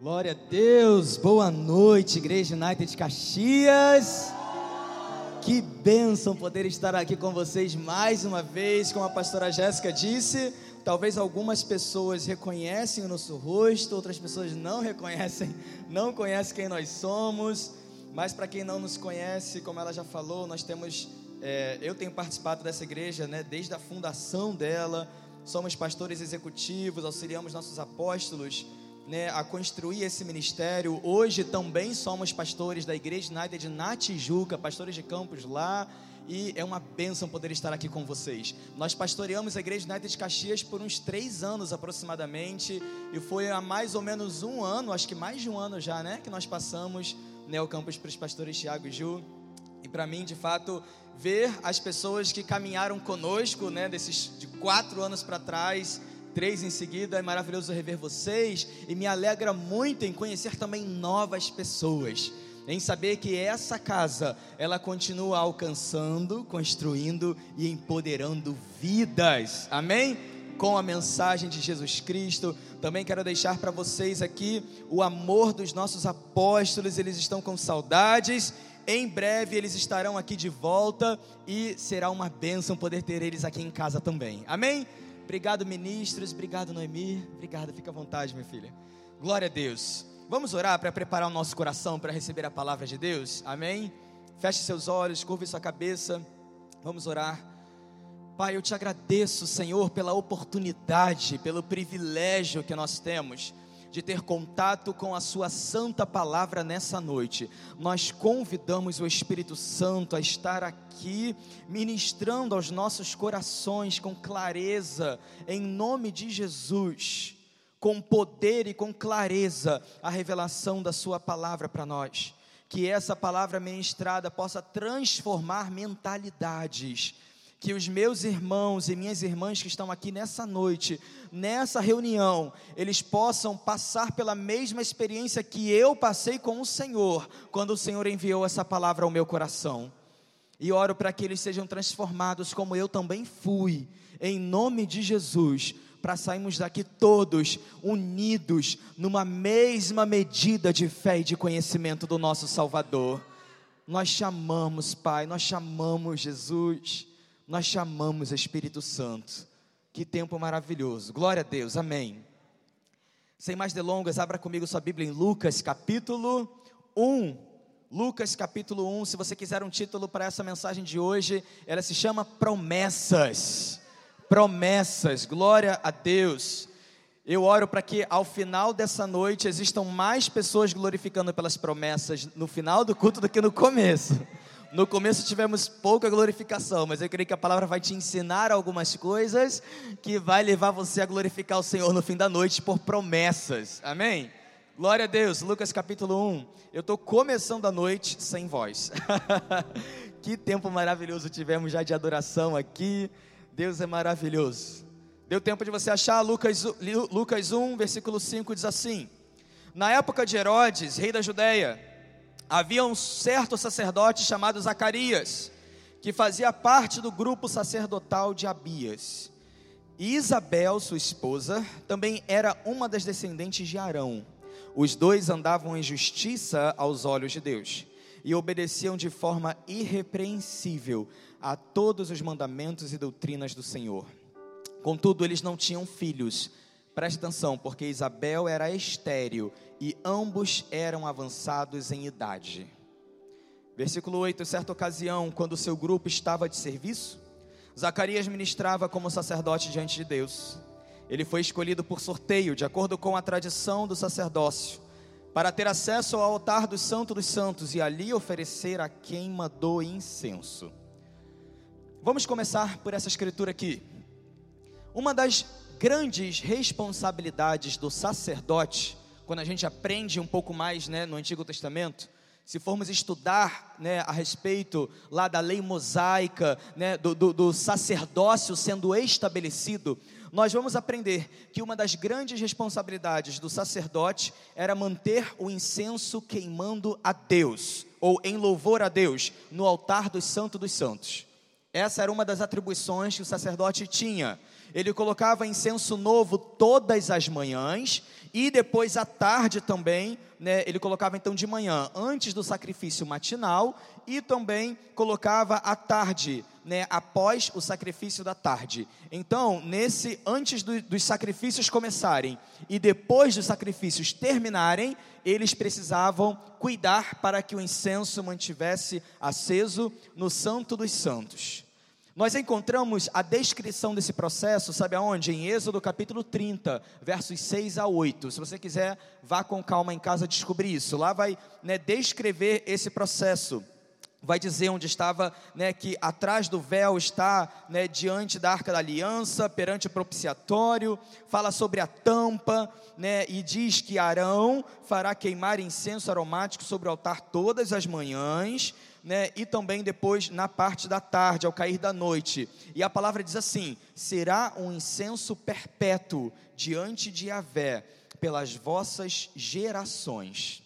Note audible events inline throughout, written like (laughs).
Glória a Deus, boa noite, Igreja United Caxias. Que bênção poder estar aqui com vocês mais uma vez, como a pastora Jéssica disse. Talvez algumas pessoas reconhecem o nosso rosto, outras pessoas não reconhecem, não conhecem quem nós somos. Mas para quem não nos conhece, como ela já falou, nós temos, é, eu tenho participado dessa igreja, né, desde a fundação dela. Somos pastores executivos, auxiliamos nossos apóstolos né, a construir esse ministério. Hoje também somos pastores da Igreja United na Tijuca, pastores de campos lá. E é uma bênção poder estar aqui com vocês. Nós pastoreamos a Igreja United Caxias por uns três anos aproximadamente. E foi há mais ou menos um ano, acho que mais de um ano já, né? Que nós passamos né, o campus para os pastores Tiago e Ju. E para mim, de fato, ver as pessoas que caminharam conosco, né, desses de quatro anos para trás, três em seguida. É maravilhoso rever vocês e me alegra muito em conhecer também novas pessoas. Em saber que essa casa, ela continua alcançando, construindo e empoderando vidas. Amém? Com a mensagem de Jesus Cristo. Também quero deixar para vocês aqui o amor dos nossos apóstolos, eles estão com saudades. Em breve eles estarão aqui de volta e será uma bênção poder ter eles aqui em casa também. Amém? Obrigado, ministros. Obrigado, Noemi. Obrigado, fica à vontade, minha filha. Glória a Deus. Vamos orar para preparar o nosso coração para receber a palavra de Deus? Amém? Feche seus olhos, curve sua cabeça. Vamos orar. Pai, eu te agradeço, Senhor, pela oportunidade, pelo privilégio que nós temos de ter contato com a Sua santa palavra nessa noite. Nós convidamos o Espírito Santo a estar aqui, ministrando aos nossos corações com clareza, em nome de Jesus, com poder e com clareza, a revelação da Sua palavra para nós. Que essa palavra ministrada possa transformar mentalidades que os meus irmãos e minhas irmãs que estão aqui nessa noite, nessa reunião, eles possam passar pela mesma experiência que eu passei com o Senhor, quando o Senhor enviou essa palavra ao meu coração. E oro para que eles sejam transformados como eu também fui, em nome de Jesus, para sairmos daqui todos unidos numa mesma medida de fé e de conhecimento do nosso Salvador. Nós chamamos, Pai, nós chamamos Jesus nós chamamos Espírito Santo. Que tempo maravilhoso. Glória a Deus. Amém. Sem mais delongas, abra comigo sua Bíblia em Lucas, capítulo 1. Lucas, capítulo 1. Se você quiser um título para essa mensagem de hoje, ela se chama Promessas. Promessas. Glória a Deus. Eu oro para que ao final dessa noite existam mais pessoas glorificando pelas promessas no final do culto do que no começo. No começo tivemos pouca glorificação, mas eu creio que a palavra vai te ensinar algumas coisas que vai levar você a glorificar o Senhor no fim da noite por promessas. Amém? Glória a Deus. Lucas capítulo 1. Eu estou começando a noite sem voz. (laughs) que tempo maravilhoso tivemos já de adoração aqui. Deus é maravilhoso. Deu tempo de você achar Lucas, Lucas 1, versículo 5 diz assim: Na época de Herodes, rei da Judéia, havia um certo sacerdote chamado Zacarias, que fazia parte do grupo sacerdotal de Abias. E Isabel, sua esposa, também era uma das descendentes de Arão. Os dois andavam em justiça aos olhos de Deus e obedeciam de forma irrepreensível a todos os mandamentos e doutrinas do Senhor. Contudo, eles não tinham filhos. Preste atenção, porque Isabel era estéril e ambos eram avançados em idade. Versículo 8: Certa ocasião, quando seu grupo estava de serviço, Zacarias ministrava como sacerdote diante de Deus. Ele foi escolhido por sorteio, de acordo com a tradição do sacerdócio, para ter acesso ao altar do Santo dos Santos e ali oferecer a queima do incenso. Vamos começar por essa escritura aqui. Uma das grandes responsabilidades do sacerdote quando a gente aprende um pouco mais né, no Antigo Testamento, se formos estudar né, a respeito lá da lei mosaica, né, do, do, do sacerdócio sendo estabelecido, nós vamos aprender que uma das grandes responsabilidades do sacerdote era manter o incenso queimando a Deus, ou em louvor a Deus, no altar do Santo dos Santos. Essa era uma das atribuições que o sacerdote tinha. Ele colocava incenso novo todas as manhãs e depois à tarde também, né, ele colocava então de manhã, antes do sacrifício matinal, e também colocava à tarde, né, após o sacrifício da tarde. Então, nesse antes do, dos sacrifícios começarem e depois dos sacrifícios terminarem, eles precisavam cuidar para que o incenso mantivesse aceso no Santo dos Santos. Nós encontramos a descrição desse processo, sabe aonde? Em Êxodo capítulo 30, versos 6 a 8. Se você quiser, vá com calma em casa descobrir isso. Lá vai né, descrever esse processo vai dizer onde estava, né, que atrás do véu está, né, diante da arca da aliança, perante o propiciatório, fala sobre a tampa, né, e diz que Arão fará queimar incenso aromático sobre o altar todas as manhãs, né, e também depois na parte da tarde, ao cair da noite. E a palavra diz assim: será um incenso perpétuo diante de Yahvé pelas vossas gerações.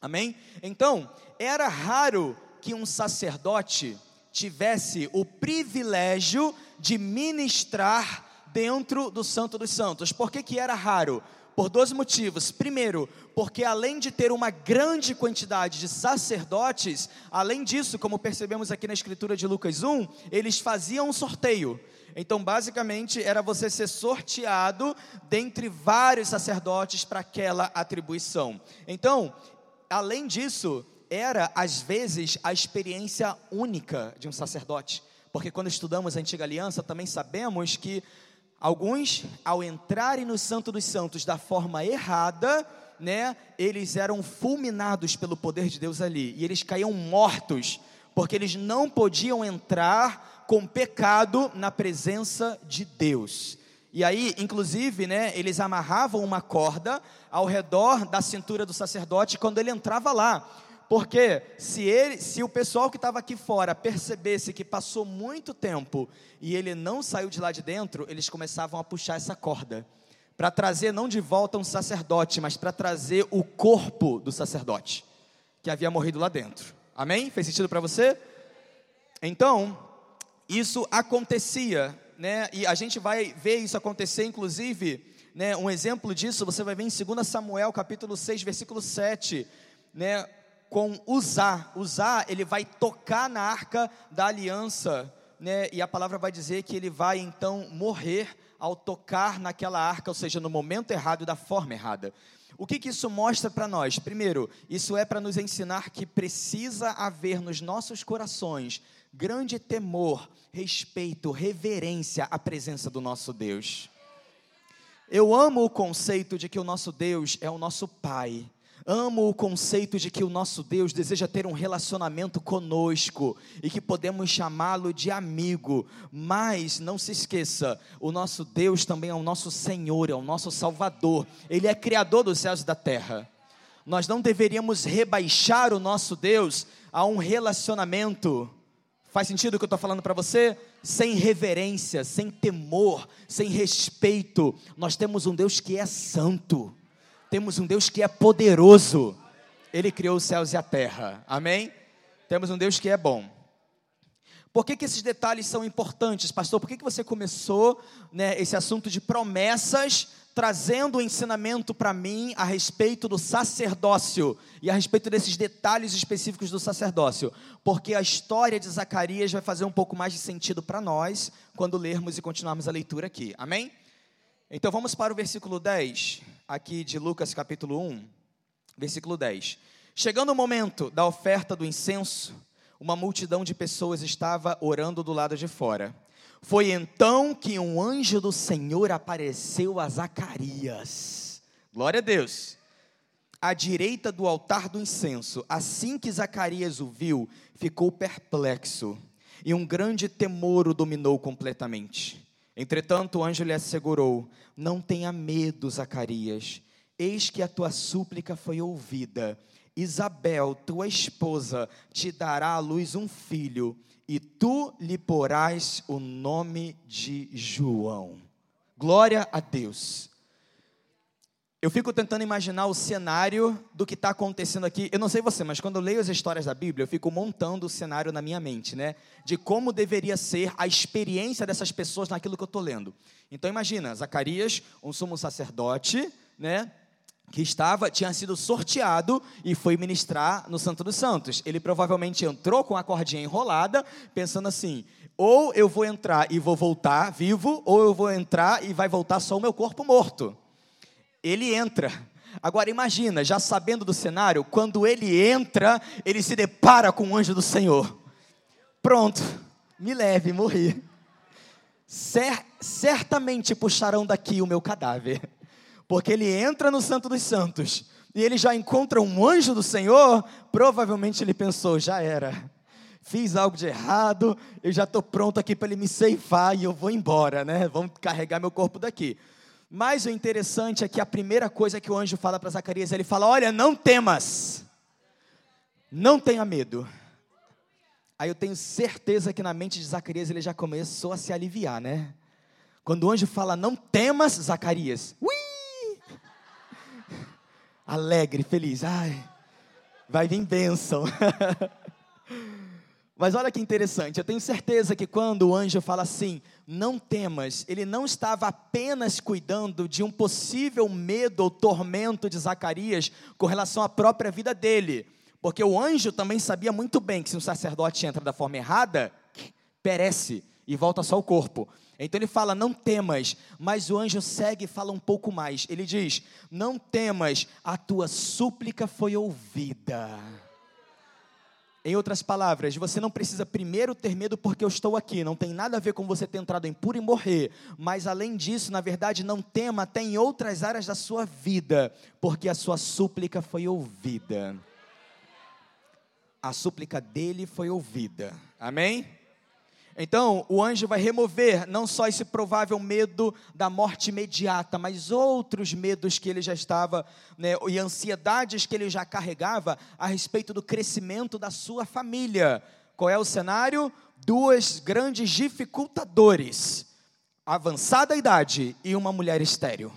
Amém? Então, era raro que um sacerdote tivesse o privilégio de ministrar dentro do Santo dos Santos. Por que, que era raro? Por dois motivos. Primeiro, porque além de ter uma grande quantidade de sacerdotes, além disso, como percebemos aqui na escritura de Lucas 1, eles faziam um sorteio. Então, basicamente, era você ser sorteado dentre vários sacerdotes para aquela atribuição. Então, além disso, era, às vezes, a experiência única de um sacerdote. Porque quando estudamos a antiga aliança, também sabemos que alguns, ao entrarem no Santo dos Santos da forma errada, né, eles eram fulminados pelo poder de Deus ali. E eles caíam mortos, porque eles não podiam entrar com pecado na presença de Deus. E aí, inclusive, né, eles amarravam uma corda ao redor da cintura do sacerdote quando ele entrava lá porque se ele, se o pessoal que estava aqui fora percebesse que passou muito tempo e ele não saiu de lá de dentro, eles começavam a puxar essa corda para trazer não de volta um sacerdote, mas para trazer o corpo do sacerdote que havia morrido lá dentro. Amém? Fez sentido para você? Então, isso acontecia, né? E a gente vai ver isso acontecer, inclusive, né? Um exemplo disso você vai ver em 2 Samuel, capítulo 6, versículo 7, né? Com usar. Usar, ele vai tocar na arca da aliança, né? E a palavra vai dizer que ele vai então morrer ao tocar naquela arca, ou seja, no momento errado e da forma errada. O que, que isso mostra para nós? Primeiro, isso é para nos ensinar que precisa haver nos nossos corações grande temor, respeito, reverência à presença do nosso Deus. Eu amo o conceito de que o nosso Deus é o nosso Pai Amo o conceito de que o nosso Deus deseja ter um relacionamento conosco e que podemos chamá-lo de amigo, mas não se esqueça, o nosso Deus também é o nosso Senhor, é o nosso Salvador, Ele é Criador dos céus e da terra. Nós não deveríamos rebaixar o nosso Deus a um relacionamento. Faz sentido o que eu estou falando para você? Sem reverência, sem temor, sem respeito. Nós temos um Deus que é santo. Temos um Deus que é poderoso. Ele criou os céus e a terra. Amém? Temos um Deus que é bom. Por que, que esses detalhes são importantes, pastor? Por que, que você começou né, esse assunto de promessas, trazendo o um ensinamento para mim a respeito do sacerdócio e a respeito desses detalhes específicos do sacerdócio? Porque a história de Zacarias vai fazer um pouco mais de sentido para nós quando lermos e continuarmos a leitura aqui. Amém? Então vamos para o versículo 10 aqui de Lucas capítulo 1, versículo 10. Chegando o momento da oferta do incenso, uma multidão de pessoas estava orando do lado de fora. Foi então que um anjo do Senhor apareceu a Zacarias. Glória a Deus. À direita do altar do incenso. Assim que Zacarias o viu, ficou perplexo, e um grande temor o dominou completamente. Entretanto, o anjo lhe assegurou: Não tenha medo, Zacarias. Eis que a tua súplica foi ouvida. Isabel, tua esposa, te dará à luz um filho, e tu lhe porás o nome de João. Glória a Deus. Eu fico tentando imaginar o cenário do que está acontecendo aqui. Eu não sei você, mas quando eu leio as histórias da Bíblia, eu fico montando o cenário na minha mente, né? De como deveria ser a experiência dessas pessoas naquilo que eu estou lendo. Então imagina, Zacarias, um sumo sacerdote, né? Que estava, tinha sido sorteado e foi ministrar no Santo dos Santos. Ele provavelmente entrou com a cordinha enrolada, pensando assim: ou eu vou entrar e vou voltar vivo, ou eu vou entrar e vai voltar só o meu corpo morto ele entra. Agora imagina, já sabendo do cenário, quando ele entra, ele se depara com o anjo do Senhor. Pronto, me leve, morri. Cer certamente puxarão daqui o meu cadáver, porque ele entra no Santo dos Santos e ele já encontra um anjo do Senhor. Provavelmente ele pensou: já era, fiz algo de errado, eu já estou pronto aqui para ele me ceifar e eu vou embora, né? Vamos carregar meu corpo daqui. Mas o interessante é que a primeira coisa que o anjo fala para Zacarias, ele fala: Olha, não temas, não tenha medo. Aí eu tenho certeza que na mente de Zacarias ele já começou a se aliviar, né? Quando o anjo fala: Não temas, Zacarias, ui! Alegre, feliz, ai, vai vir bênção. (laughs) Mas olha que interessante, eu tenho certeza que quando o anjo fala assim, não temas, ele não estava apenas cuidando de um possível medo ou tormento de Zacarias com relação à própria vida dele, porque o anjo também sabia muito bem que se um sacerdote entra da forma errada, perece e volta só o corpo. Então ele fala: Não temas, mas o anjo segue e fala um pouco mais. Ele diz: Não temas, a tua súplica foi ouvida. Em outras palavras, você não precisa primeiro ter medo porque eu estou aqui, não tem nada a ver com você ter entrado em puro e morrer, mas além disso, na verdade, não tema até em outras áreas da sua vida, porque a sua súplica foi ouvida. A súplica dele foi ouvida. Amém? Então, o anjo vai remover não só esse provável medo da morte imediata, mas outros medos que ele já estava, né, e ansiedades que ele já carregava a respeito do crescimento da sua família. Qual é o cenário? Duas grandes dificultadores: avançada idade e uma mulher estéril.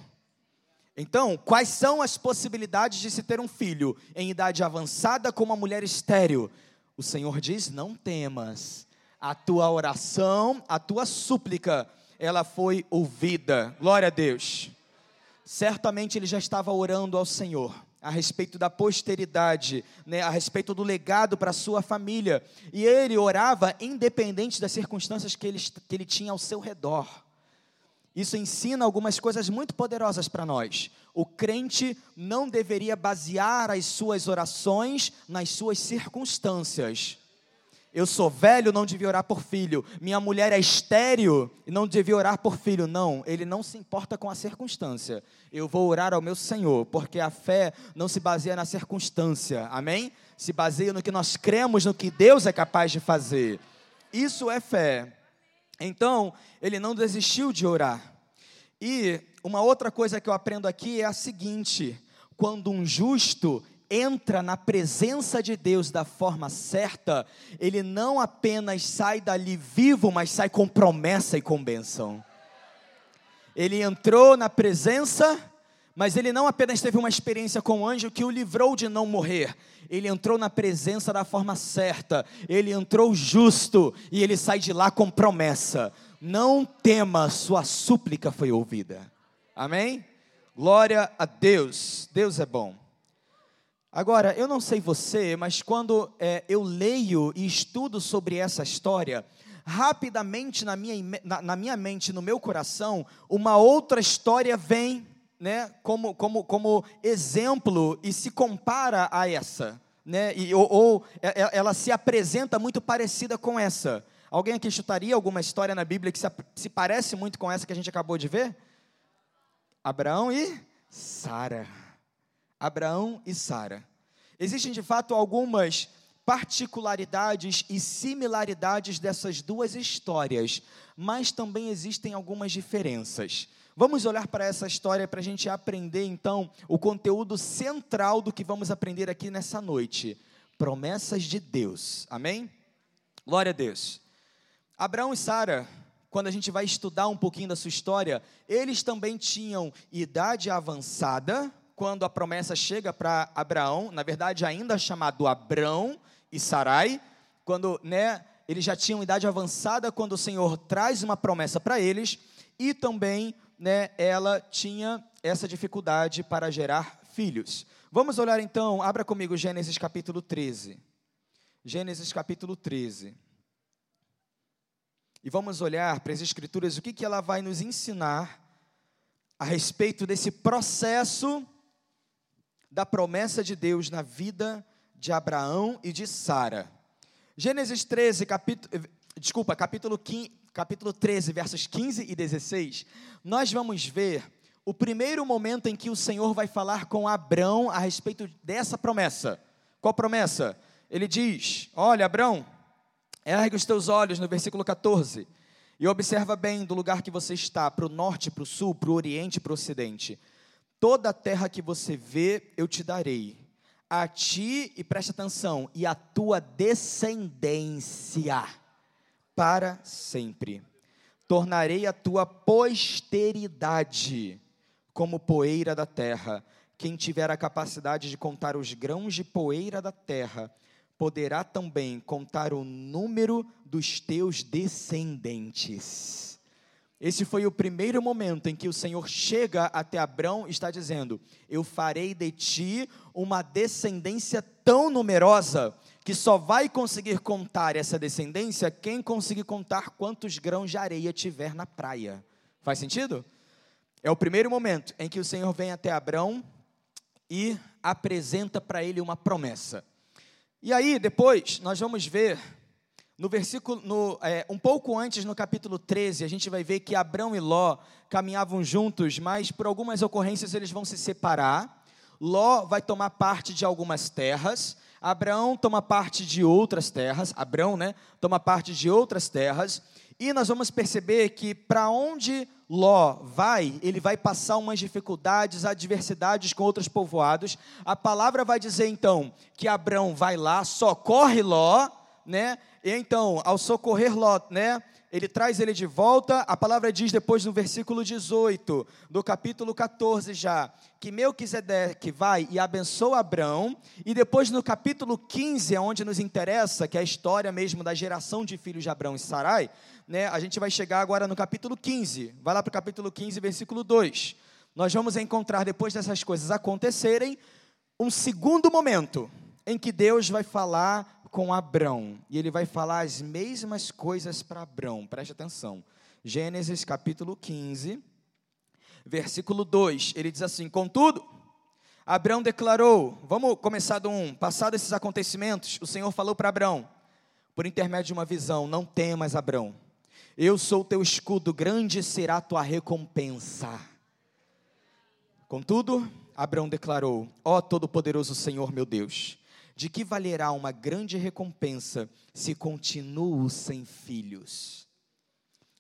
Então, quais são as possibilidades de se ter um filho em idade avançada com uma mulher estéril? O Senhor diz: não temas a tua oração, a tua súplica, ela foi ouvida. Glória a Deus. Certamente ele já estava orando ao Senhor a respeito da posteridade, né, a respeito do legado para a sua família. E ele orava independente das circunstâncias que ele, que ele tinha ao seu redor. Isso ensina algumas coisas muito poderosas para nós. O crente não deveria basear as suas orações nas suas circunstâncias, eu sou velho, não devia orar por filho. Minha mulher é estéreo e não devia orar por filho. Não, ele não se importa com a circunstância. Eu vou orar ao meu Senhor, porque a fé não se baseia na circunstância. Amém? Se baseia no que nós cremos, no que Deus é capaz de fazer. Isso é fé. Então, ele não desistiu de orar. E uma outra coisa que eu aprendo aqui é a seguinte: quando um justo entra na presença de Deus da forma certa, ele não apenas sai dali vivo, mas sai com promessa e com bênção. Ele entrou na presença, mas ele não apenas teve uma experiência com o anjo que o livrou de não morrer, ele entrou na presença da forma certa, ele entrou justo e ele sai de lá com promessa. Não tema, sua súplica foi ouvida. Amém? Glória a Deus. Deus é bom. Agora, eu não sei você, mas quando é, eu leio e estudo sobre essa história, rapidamente na minha, na, na minha mente, no meu coração, uma outra história vem né, como, como, como exemplo e se compara a essa. Né, e, ou, ou é, é, ela se apresenta muito parecida com essa. Alguém aqui chutaria alguma história na Bíblia que se, se parece muito com essa que a gente acabou de ver? Abraão e Sara. Abraão e Sara. Existem de fato algumas particularidades e similaridades dessas duas histórias, mas também existem algumas diferenças. Vamos olhar para essa história para a gente aprender então o conteúdo central do que vamos aprender aqui nessa noite: promessas de Deus. Amém? Glória a Deus. Abraão e Sara quando a gente vai estudar um pouquinho da sua história, eles também tinham idade avançada quando a promessa chega para Abraão, na verdade ainda chamado Abrão e Sarai, quando, né, eles já tinham idade avançada quando o Senhor traz uma promessa para eles, e também, né, ela tinha essa dificuldade para gerar filhos. Vamos olhar então, abra comigo Gênesis capítulo 13. Gênesis capítulo 13. E vamos olhar para as Escrituras, o que, que ela vai nos ensinar a respeito desse processo da promessa de Deus na vida de Abraão e de Sara. Gênesis 13, capítulo, desculpa, capítulo, 15, capítulo 13, versos 15 e 16, nós vamos ver o primeiro momento em que o Senhor vai falar com Abraão a respeito dessa promessa. Qual promessa? Ele diz: Olha, Abraão, ergue os teus olhos no versículo 14 e observa bem do lugar que você está, para o norte, para o sul, para o oriente, para o ocidente. Toda a terra que você vê, eu te darei. A ti, e preste atenção, e a tua descendência para sempre. Tornarei a tua posteridade como poeira da terra. Quem tiver a capacidade de contar os grãos de poeira da terra, poderá também contar o número dos teus descendentes. Esse foi o primeiro momento em que o Senhor chega até Abrão e está dizendo: Eu farei de ti uma descendência tão numerosa que só vai conseguir contar essa descendência quem conseguir contar quantos grãos de areia tiver na praia. Faz sentido? É o primeiro momento em que o Senhor vem até Abraão e apresenta para ele uma promessa. E aí, depois, nós vamos ver, no versículo, no, é, um pouco antes, no capítulo 13, a gente vai ver que Abraão e Ló caminhavam juntos, mas por algumas ocorrências eles vão se separar. Ló vai tomar parte de algumas terras, Abraão toma parte de outras terras, Abraão, né, toma parte de outras terras, e nós vamos perceber que para onde Ló vai, ele vai passar umas dificuldades, adversidades com outros povoados. A palavra vai dizer então que Abrão vai lá, socorre Ló, né? E então, ao socorrer Ló, né? Ele traz ele de volta. A palavra diz depois no versículo 18 do capítulo 14 já, que Melquisedeque vai e abençoa Abrão, e depois no capítulo 15, é onde nos interessa, que é a história mesmo da geração de filhos de Abrão e Sarai, né, a gente vai chegar agora no capítulo 15. Vai lá para o capítulo 15, versículo 2. Nós vamos encontrar, depois dessas coisas acontecerem, um segundo momento em que Deus vai falar com Abrão. E ele vai falar as mesmas coisas para Abrão. Preste atenção. Gênesis capítulo 15, versículo 2. Ele diz assim: Contudo, Abrão declarou, vamos começar do 1. Passados esses acontecimentos, o Senhor falou para Abrão, por intermédio de uma visão: Não temas, Abrão eu sou teu escudo, grande será tua recompensa. Contudo, Abraão declarou: Ó oh, Todo-Poderoso Senhor meu Deus, de que valerá uma grande recompensa se continuo sem filhos?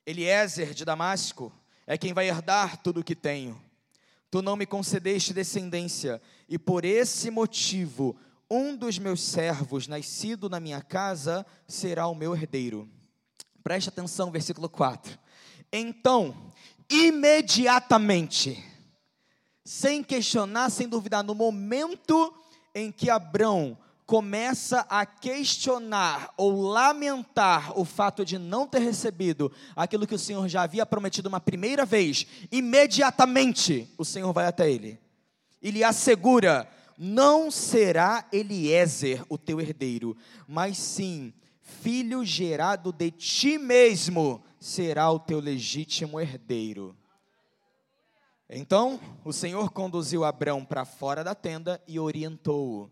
Eliezer de Damasco é quem vai herdar tudo o que tenho. Tu não me concedeste descendência, e por esse motivo, um dos meus servos, nascido na minha casa, será o meu herdeiro. Preste atenção, versículo 4. Então, imediatamente, sem questionar, sem duvidar, no momento em que Abrão começa a questionar ou lamentar o fato de não ter recebido aquilo que o Senhor já havia prometido uma primeira vez, imediatamente o Senhor vai até ele e lhe assegura: não será Eliezer o teu herdeiro, mas sim filho gerado de ti mesmo será o teu legítimo herdeiro. Então o Senhor conduziu Abrão para fora da tenda e orientou-o: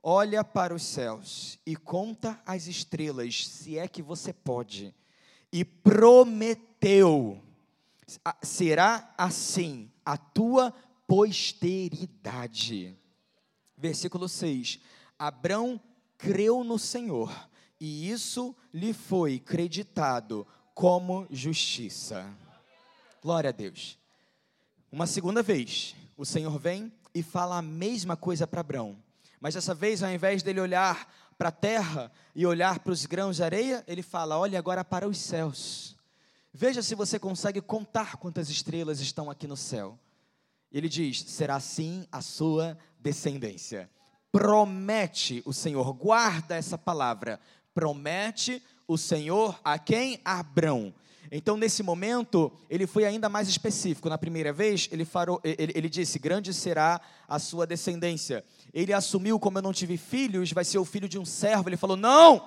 Olha para os céus e conta as estrelas, se é que você pode. E prometeu: será assim a tua posteridade. Versículo 6: Abrão creu no Senhor e isso lhe foi creditado como justiça. Glória a Deus. Uma segunda vez, o Senhor vem e fala a mesma coisa para Abraão. Mas dessa vez, ao invés dele olhar para a terra e olhar para os grãos de areia, ele fala: olhe agora para os céus. Veja se você consegue contar quantas estrelas estão aqui no céu. Ele diz: será assim a sua descendência. Promete o Senhor, guarda essa palavra. Promete o Senhor a quem? Abrão. Então, nesse momento, ele foi ainda mais específico. Na primeira vez, ele, farou, ele, ele, disse: Grande será a sua descendência. Ele assumiu, como eu não tive filhos, vai ser o filho de um servo. Ele falou: Não,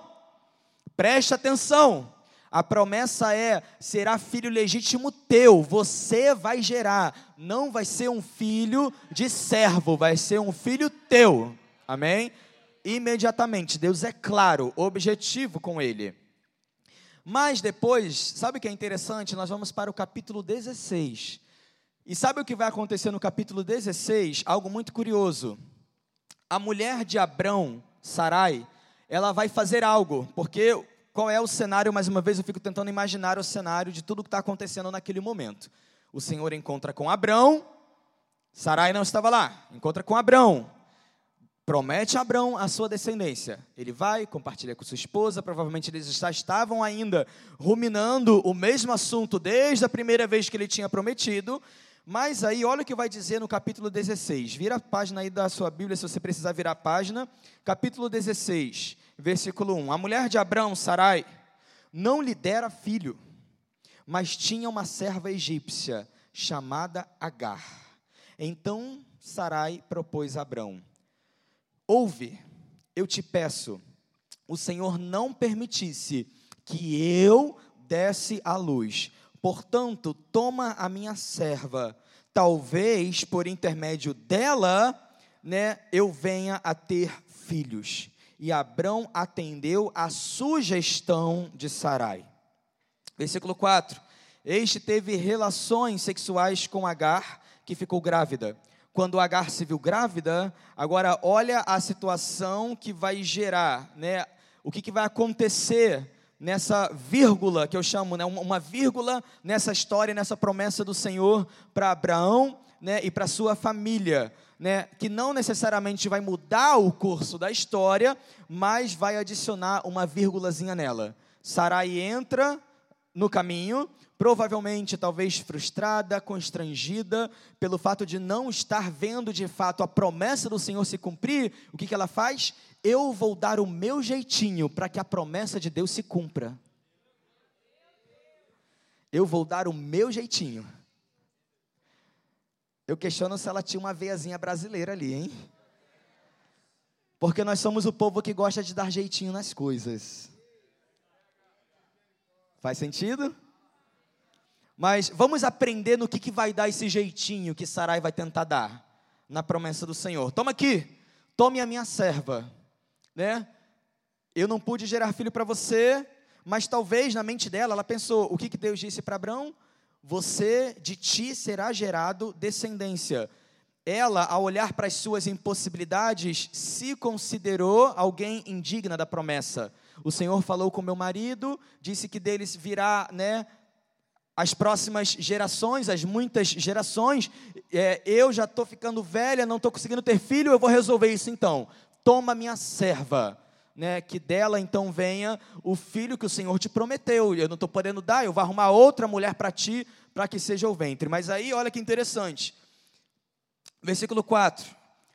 preste atenção. A promessa é: será filho legítimo teu, você vai gerar. Não vai ser um filho de servo, vai ser um filho teu. Amém? Imediatamente, Deus é claro, objetivo com ele. Mas depois, sabe o que é interessante? Nós vamos para o capítulo 16. E sabe o que vai acontecer no capítulo 16? Algo muito curioso. A mulher de Abrão, Sarai, ela vai fazer algo, porque qual é o cenário? Mais uma vez eu fico tentando imaginar o cenário de tudo que está acontecendo naquele momento. O Senhor encontra com Abrão, Sarai não estava lá, encontra com Abrão, promete a Abraão a sua descendência. Ele vai, compartilha com sua esposa, provavelmente eles já estavam ainda ruminando o mesmo assunto desde a primeira vez que ele tinha prometido. Mas aí, olha o que vai dizer no capítulo 16. Vira a página aí da sua Bíblia, se você precisar virar a página. Capítulo 16, versículo 1. A mulher de Abraão, Sarai, não lhe dera filho, mas tinha uma serva egípcia chamada Agar. Então Sarai propôs a Abraão Ouve, eu te peço, o Senhor não permitisse que eu desse a luz. Portanto, toma a minha serva, talvez por intermédio dela, né, eu venha a ter filhos. E Abrão atendeu a sugestão de Sarai. Versículo 4. Este teve relações sexuais com Agar, que ficou grávida quando Agar se viu grávida, agora olha a situação que vai gerar, né? O que, que vai acontecer nessa vírgula que eu chamo, né? Uma vírgula nessa história, nessa promessa do Senhor para Abraão, né? E para sua família, né? Que não necessariamente vai mudar o curso da história, mas vai adicionar uma vírgulazinha nela. Sarai entra no caminho, provavelmente talvez frustrada, constrangida pelo fato de não estar vendo de fato a promessa do Senhor se cumprir, o que, que ela faz? Eu vou dar o meu jeitinho para que a promessa de Deus se cumpra. Eu vou dar o meu jeitinho. Eu questiono se ela tinha uma veiazinha brasileira ali, hein? Porque nós somos o povo que gosta de dar jeitinho nas coisas. Faz sentido? Mas vamos aprender no que, que vai dar esse jeitinho que Sarai vai tentar dar na promessa do Senhor. Toma aqui, tome a minha serva, né? Eu não pude gerar filho para você, mas talvez na mente dela ela pensou: o que, que Deus disse para Abraão? Você, de ti será gerado descendência. Ela, ao olhar para as suas impossibilidades, se considerou alguém indigna da promessa. O Senhor falou com meu marido, disse que deles virá, né, as próximas gerações, as muitas gerações, é, eu já estou ficando velha, não estou conseguindo ter filho, eu vou resolver isso então. Toma minha serva, né, que dela então venha o filho que o Senhor te prometeu. Eu não estou podendo dar, eu vou arrumar outra mulher para ti, para que seja o ventre. Mas aí, olha que interessante. Versículo 4.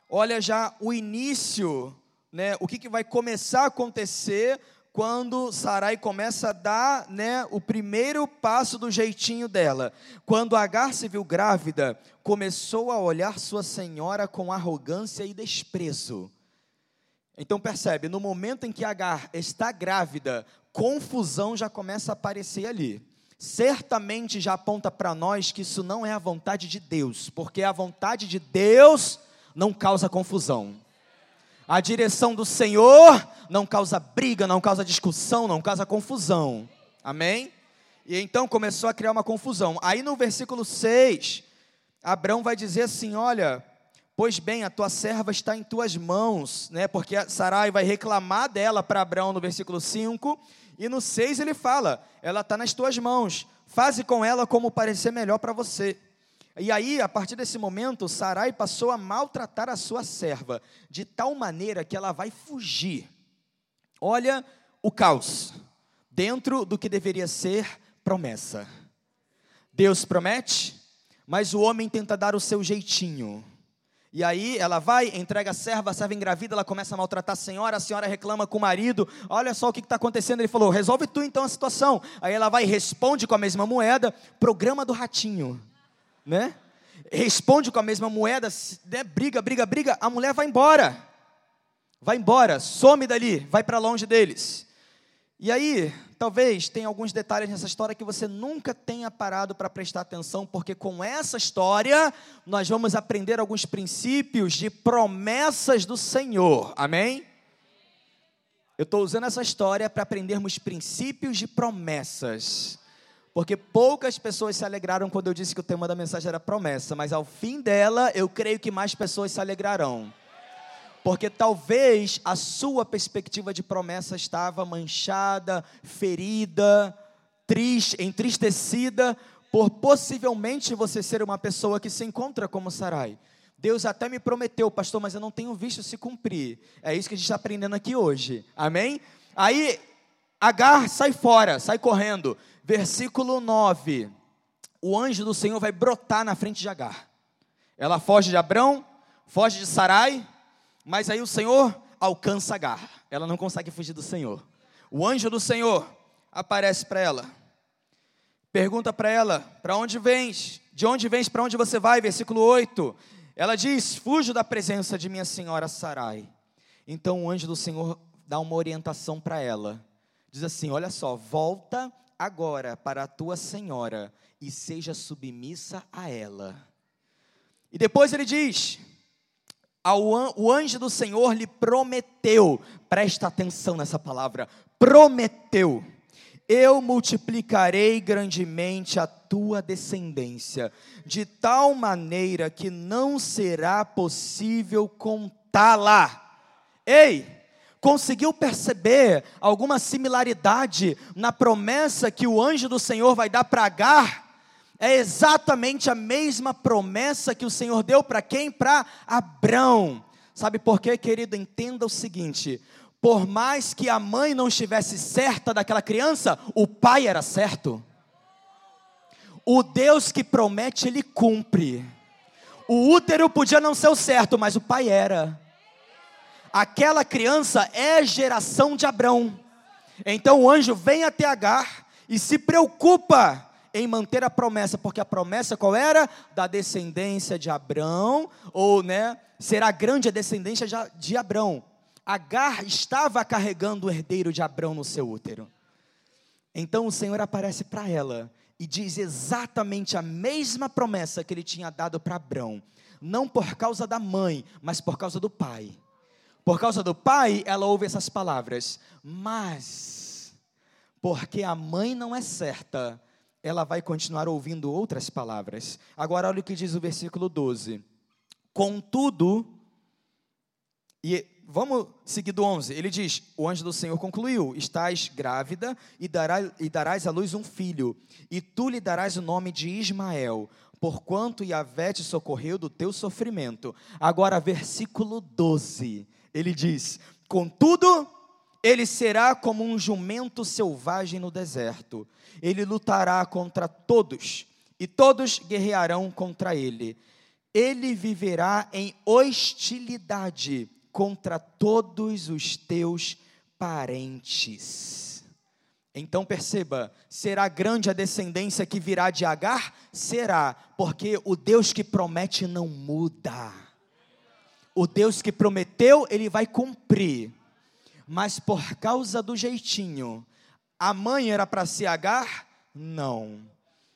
Olha já o início, né, o que, que vai começar a acontecer quando Sarai começa a dar né, o primeiro passo do jeitinho dela. Quando Agar se viu grávida, começou a olhar sua senhora com arrogância e desprezo. Então percebe, no momento em que Agar está grávida, confusão já começa a aparecer ali. Certamente já aponta para nós que isso não é a vontade de Deus, porque a vontade de Deus não causa confusão. A direção do Senhor não causa briga, não causa discussão, não causa confusão. Amém? E então começou a criar uma confusão. Aí no versículo 6, Abraão vai dizer assim: Olha, pois bem, a tua serva está em tuas mãos, né? Porque Sarai vai reclamar dela para Abraão no versículo 5, e no 6 ele fala: Ela está nas tuas mãos, faze com ela como parecer melhor para você. E aí, a partir desse momento, Sarai passou a maltratar a sua serva, de tal maneira que ela vai fugir. Olha o caos, dentro do que deveria ser promessa. Deus promete, mas o homem tenta dar o seu jeitinho. E aí ela vai, entrega a serva, a serva engravida, ela começa a maltratar a senhora, a senhora reclama com o marido, olha só o que está acontecendo. Ele falou, resolve tu então a situação. Aí ela vai e responde com a mesma moeda, programa do ratinho, né? Responde com a mesma moeda, né? briga, briga, briga, a mulher vai embora. Vai embora, some dali, vai para longe deles. E aí, talvez tenha alguns detalhes nessa história que você nunca tenha parado para prestar atenção, porque com essa história nós vamos aprender alguns princípios de promessas do Senhor. Amém? Eu estou usando essa história para aprendermos princípios de promessas. Porque poucas pessoas se alegraram quando eu disse que o tema da mensagem era promessa, mas ao fim dela eu creio que mais pessoas se alegrarão porque talvez a sua perspectiva de promessa estava manchada, ferida, triste, entristecida, por possivelmente você ser uma pessoa que se encontra como Sarai. Deus até me prometeu, pastor, mas eu não tenho visto se cumprir. É isso que a gente está aprendendo aqui hoje. Amém? Aí, Agar sai fora, sai correndo. Versículo 9. O anjo do Senhor vai brotar na frente de Agar. Ela foge de Abrão, foge de Sarai, mas aí o Senhor alcança Agar. Ela não consegue fugir do Senhor. O anjo do Senhor aparece para ela. Pergunta para ela: Para onde vens? De onde vens? Para onde você vai? Versículo 8. Ela diz: Fujo da presença de minha senhora Sarai. Então o anjo do Senhor dá uma orientação para ela. Diz assim: Olha só, volta agora para a tua senhora e seja submissa a ela. E depois ele diz: o anjo do Senhor lhe prometeu, presta atenção nessa palavra, prometeu, eu multiplicarei grandemente a tua descendência, de tal maneira que não será possível contá-la. Ei, conseguiu perceber alguma similaridade na promessa que o anjo do Senhor vai dar para Agar? é exatamente a mesma promessa que o Senhor deu para quem? Para Abrão. Sabe por quê, querido? Entenda o seguinte: por mais que a mãe não estivesse certa daquela criança, o pai era certo. O Deus que promete, ele cumpre. O útero podia não ser o certo, mas o pai era. Aquela criança é geração de Abrão. Então o anjo vem até Agar e se preocupa em manter a promessa, porque a promessa qual era? Da descendência de Abrão, ou né, será grande a descendência de Abrão. Agar estava carregando o herdeiro de Abrão no seu útero. Então o Senhor aparece para ela e diz exatamente a mesma promessa que ele tinha dado para Abrão, não por causa da mãe, mas por causa do pai. Por causa do pai, ela ouve essas palavras, mas porque a mãe não é certa, ela vai continuar ouvindo outras palavras. Agora, olha o que diz o versículo 12. Contudo, e vamos seguir do 11. Ele diz: O anjo do Senhor concluiu: Estás grávida e, dará, e darás à luz um filho, e tu lhe darás o nome de Ismael, porquanto Yahvé te socorreu do teu sofrimento. Agora, versículo 12. Ele diz: Contudo, ele será como um jumento selvagem no deserto. Ele lutará contra todos, e todos guerrearão contra ele. Ele viverá em hostilidade contra todos os teus parentes. Então perceba, será grande a descendência que virá de Agar? Será, porque o Deus que promete não muda. O Deus que prometeu, ele vai cumprir mas por causa do jeitinho, a mãe era para se Agar? Não.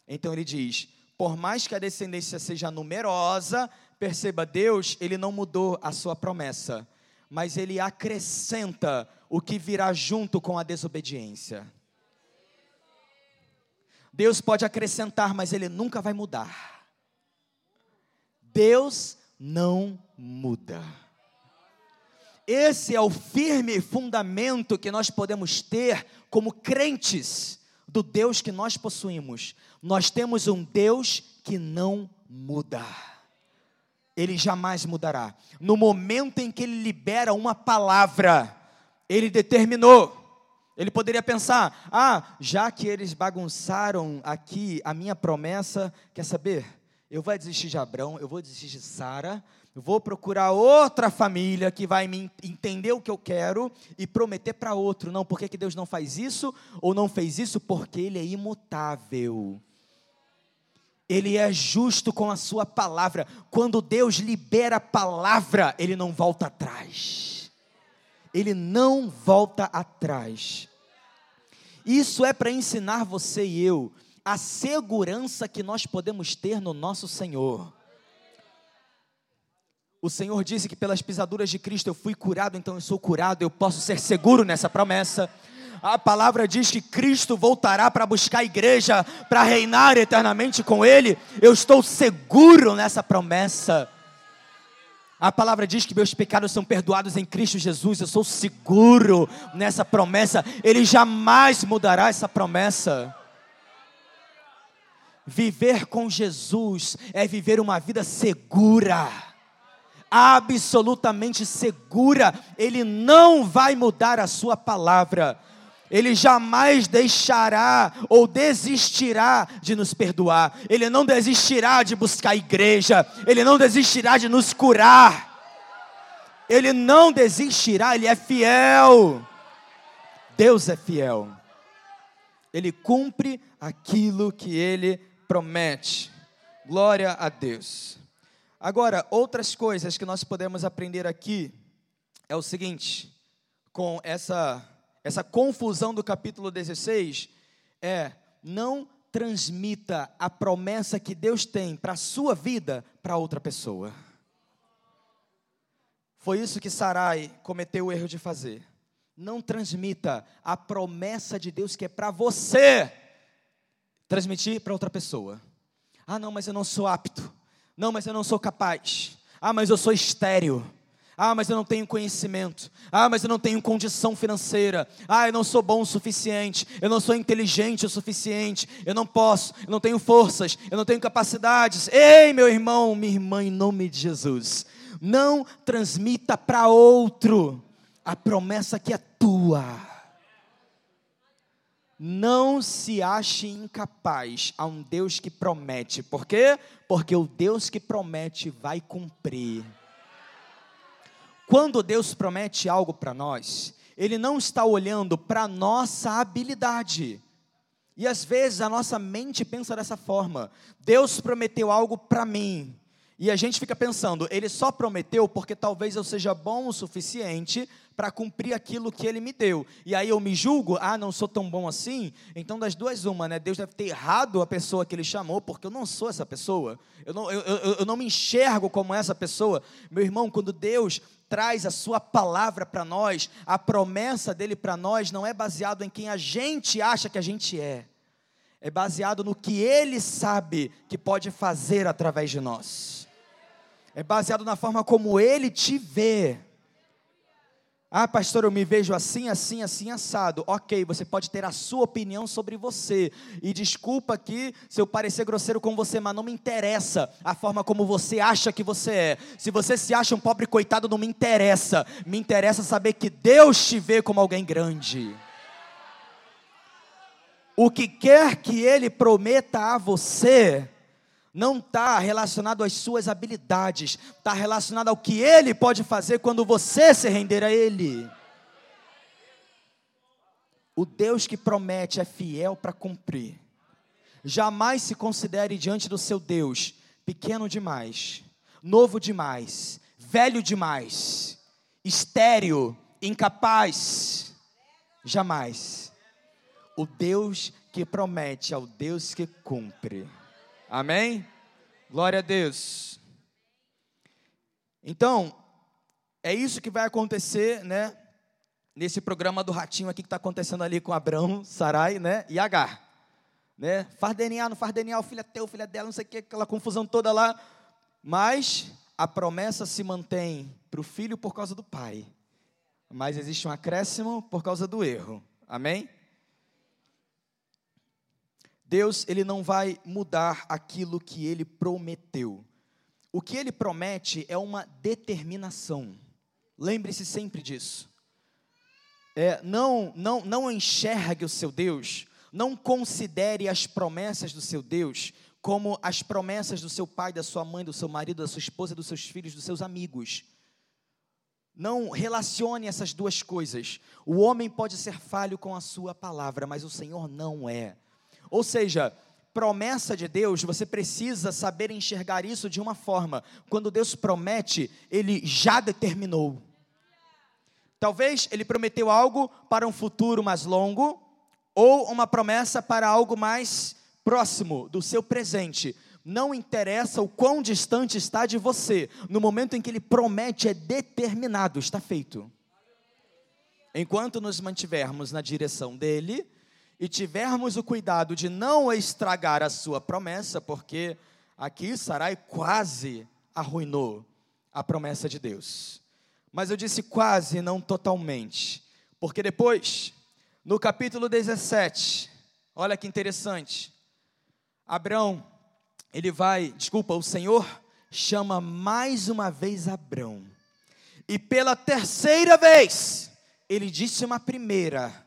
Então ele diz: por mais que a descendência seja numerosa, perceba, Deus, ele não mudou a sua promessa, mas ele acrescenta o que virá junto com a desobediência. Deus pode acrescentar, mas ele nunca vai mudar. Deus não muda. Esse é o firme fundamento que nós podemos ter como crentes do Deus que nós possuímos. Nós temos um Deus que não muda. Ele jamais mudará. No momento em que ele libera uma palavra, ele determinou, Ele poderia pensar: ah, já que eles bagunçaram aqui a minha promessa, quer saber? Eu vou desistir de Abraão, eu vou desistir de Sara, vou procurar outra família que vai me entender o que eu quero e prometer para outro. Não, por que, que Deus não faz isso ou não fez isso? Porque Ele é imutável. Ele é justo com a sua palavra. Quando Deus libera a palavra, Ele não volta atrás. Ele não volta atrás. Isso é para ensinar você e eu a segurança que nós podemos ter no nosso Senhor. O Senhor disse que pelas pisaduras de Cristo eu fui curado, então eu sou curado, eu posso ser seguro nessa promessa. A palavra diz que Cristo voltará para buscar a igreja, para reinar eternamente com Ele. Eu estou seguro nessa promessa. A palavra diz que meus pecados são perdoados em Cristo Jesus. Eu sou seguro nessa promessa. Ele jamais mudará essa promessa. Viver com Jesus é viver uma vida segura absolutamente segura, Ele não vai mudar a Sua palavra. Ele jamais deixará ou desistirá de nos perdoar. Ele não desistirá de buscar a igreja. Ele não desistirá de nos curar. Ele não desistirá, ele é fiel. Deus é fiel. Ele cumpre aquilo que ele promete. Glória a Deus. Agora, outras coisas que nós podemos aprender aqui é o seguinte, com essa essa confusão do capítulo 16 é não transmita a promessa que Deus tem para a sua vida para outra pessoa. Foi isso que Sarai cometeu o erro de fazer. Não transmita a promessa de Deus que é para você transmitir para outra pessoa. Ah, não, mas eu não sou apto. Não, mas eu não sou capaz. Ah, mas eu sou estéreo. Ah, mas eu não tenho conhecimento. Ah, mas eu não tenho condição financeira. Ah, eu não sou bom o suficiente. Eu não sou inteligente o suficiente. Eu não posso. Eu não tenho forças. Eu não tenho capacidades. Ei, meu irmão, minha irmã, em nome de Jesus. Não transmita para outro a promessa que é tua. Não se ache incapaz a um Deus que promete. Por quê? Porque o Deus que promete vai cumprir. Quando Deus promete algo para nós, Ele não está olhando para nossa habilidade. E às vezes a nossa mente pensa dessa forma: Deus prometeu algo para mim. E a gente fica pensando, ele só prometeu porque talvez eu seja bom o suficiente para cumprir aquilo que ele me deu. E aí eu me julgo, ah, não sou tão bom assim. Então, das duas, uma, né? Deus deve ter errado a pessoa que ele chamou, porque eu não sou essa pessoa. Eu não, eu, eu, eu não me enxergo como essa pessoa. Meu irmão, quando Deus traz a sua palavra para nós, a promessa dele para nós não é baseado em quem a gente acha que a gente é. É baseado no que ele sabe que pode fazer através de nós. É baseado na forma como ele te vê. Ah, pastor, eu me vejo assim, assim, assim, assado. Ok, você pode ter a sua opinião sobre você. E desculpa aqui se eu parecer grosseiro com você, mas não me interessa a forma como você acha que você é. Se você se acha um pobre coitado, não me interessa. Me interessa saber que Deus te vê como alguém grande. O que quer que Ele prometa a você, não está relacionado às suas habilidades, está relacionado ao que Ele pode fazer quando você se render a Ele. O Deus que promete é fiel para cumprir. Jamais se considere diante do seu Deus pequeno demais, novo demais, velho demais, estéreo, incapaz. Jamais. O Deus que promete é o Deus que cumpre. Amém? Glória a Deus. Então, é isso que vai acontecer, né? Nesse programa do ratinho aqui que está acontecendo ali com Abraão, Sarai, né? E Agar. Né? Faz DNA, não faz DNA, o filho é teu, o filho é dela, não sei o que, aquela confusão toda lá. Mas a promessa se mantém para o filho por causa do pai. Mas existe um acréscimo por causa do erro. Amém? Deus, ele não vai mudar aquilo que ele prometeu. O que ele promete é uma determinação. Lembre-se sempre disso. é, não, não, não enxergue o seu Deus, não considere as promessas do seu Deus como as promessas do seu pai, da sua mãe, do seu marido, da sua esposa, dos seus filhos, dos seus amigos. Não relacione essas duas coisas. O homem pode ser falho com a sua palavra, mas o Senhor não é. Ou seja, promessa de Deus, você precisa saber enxergar isso de uma forma. Quando Deus promete, ele já determinou. Talvez ele prometeu algo para um futuro mais longo, ou uma promessa para algo mais próximo do seu presente. Não interessa o quão distante está de você, no momento em que ele promete, é determinado, está feito. Enquanto nos mantivermos na direção dele e tivermos o cuidado de não estragar a sua promessa, porque aqui Sarai quase arruinou a promessa de Deus. Mas eu disse quase, não totalmente, porque depois, no capítulo 17, olha que interessante, Abraão, ele vai, desculpa, o Senhor chama mais uma vez Abraão. E pela terceira vez, ele disse uma primeira: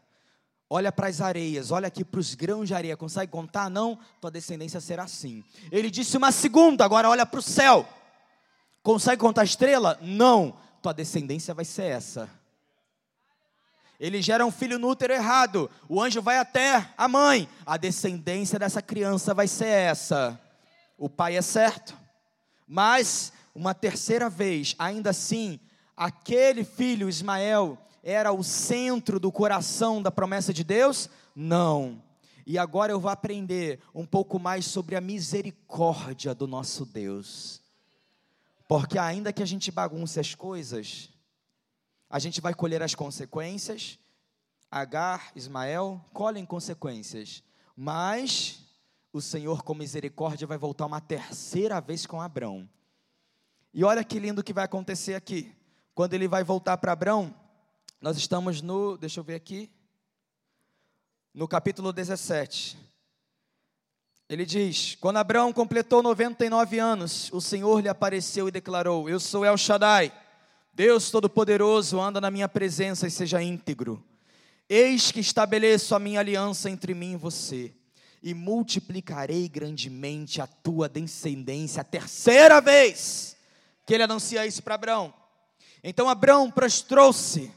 Olha para as areias, olha aqui para os grãos de areia. Consegue contar? Não? Tua descendência será assim. Ele disse uma segunda, agora olha para o céu. Consegue contar a estrela? Não. Tua descendência vai ser essa. Ele gera um filho no útero errado. O anjo vai até a mãe. A descendência dessa criança vai ser essa. O pai é certo. Mas, uma terceira vez, ainda assim, aquele filho, Ismael, era o centro do coração da promessa de Deus? Não. E agora eu vou aprender um pouco mais sobre a misericórdia do nosso Deus. Porque ainda que a gente bagunce as coisas, a gente vai colher as consequências. Agar, Ismael, colhem consequências. Mas o Senhor, com misericórdia, vai voltar uma terceira vez com Abrão. E olha que lindo que vai acontecer aqui. Quando ele vai voltar para Abrão, nós estamos no, deixa eu ver aqui, no capítulo 17. Ele diz: Quando Abraão completou 99 anos, o Senhor lhe apareceu e declarou: Eu sou El Shaddai Deus Todo-Poderoso, anda na minha presença e seja íntegro. Eis que estabeleço a minha aliança entre mim e você, e multiplicarei grandemente a tua descendência, a terceira vez que ele anuncia isso para Abraão. Então Abraão prostrou-se,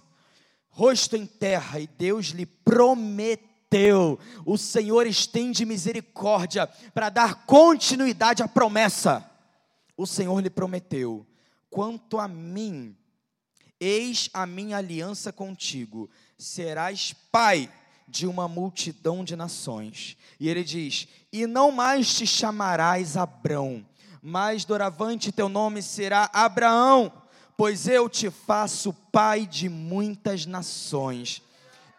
rosto em terra, e Deus lhe prometeu. O Senhor estende misericórdia para dar continuidade à promessa. O Senhor lhe prometeu: quanto a mim, Eis a minha aliança contigo, serás pai de uma multidão de nações. E ele diz: E não mais te chamarás Abrão, mas doravante teu nome será Abraão, pois eu te faço pai de muitas nações.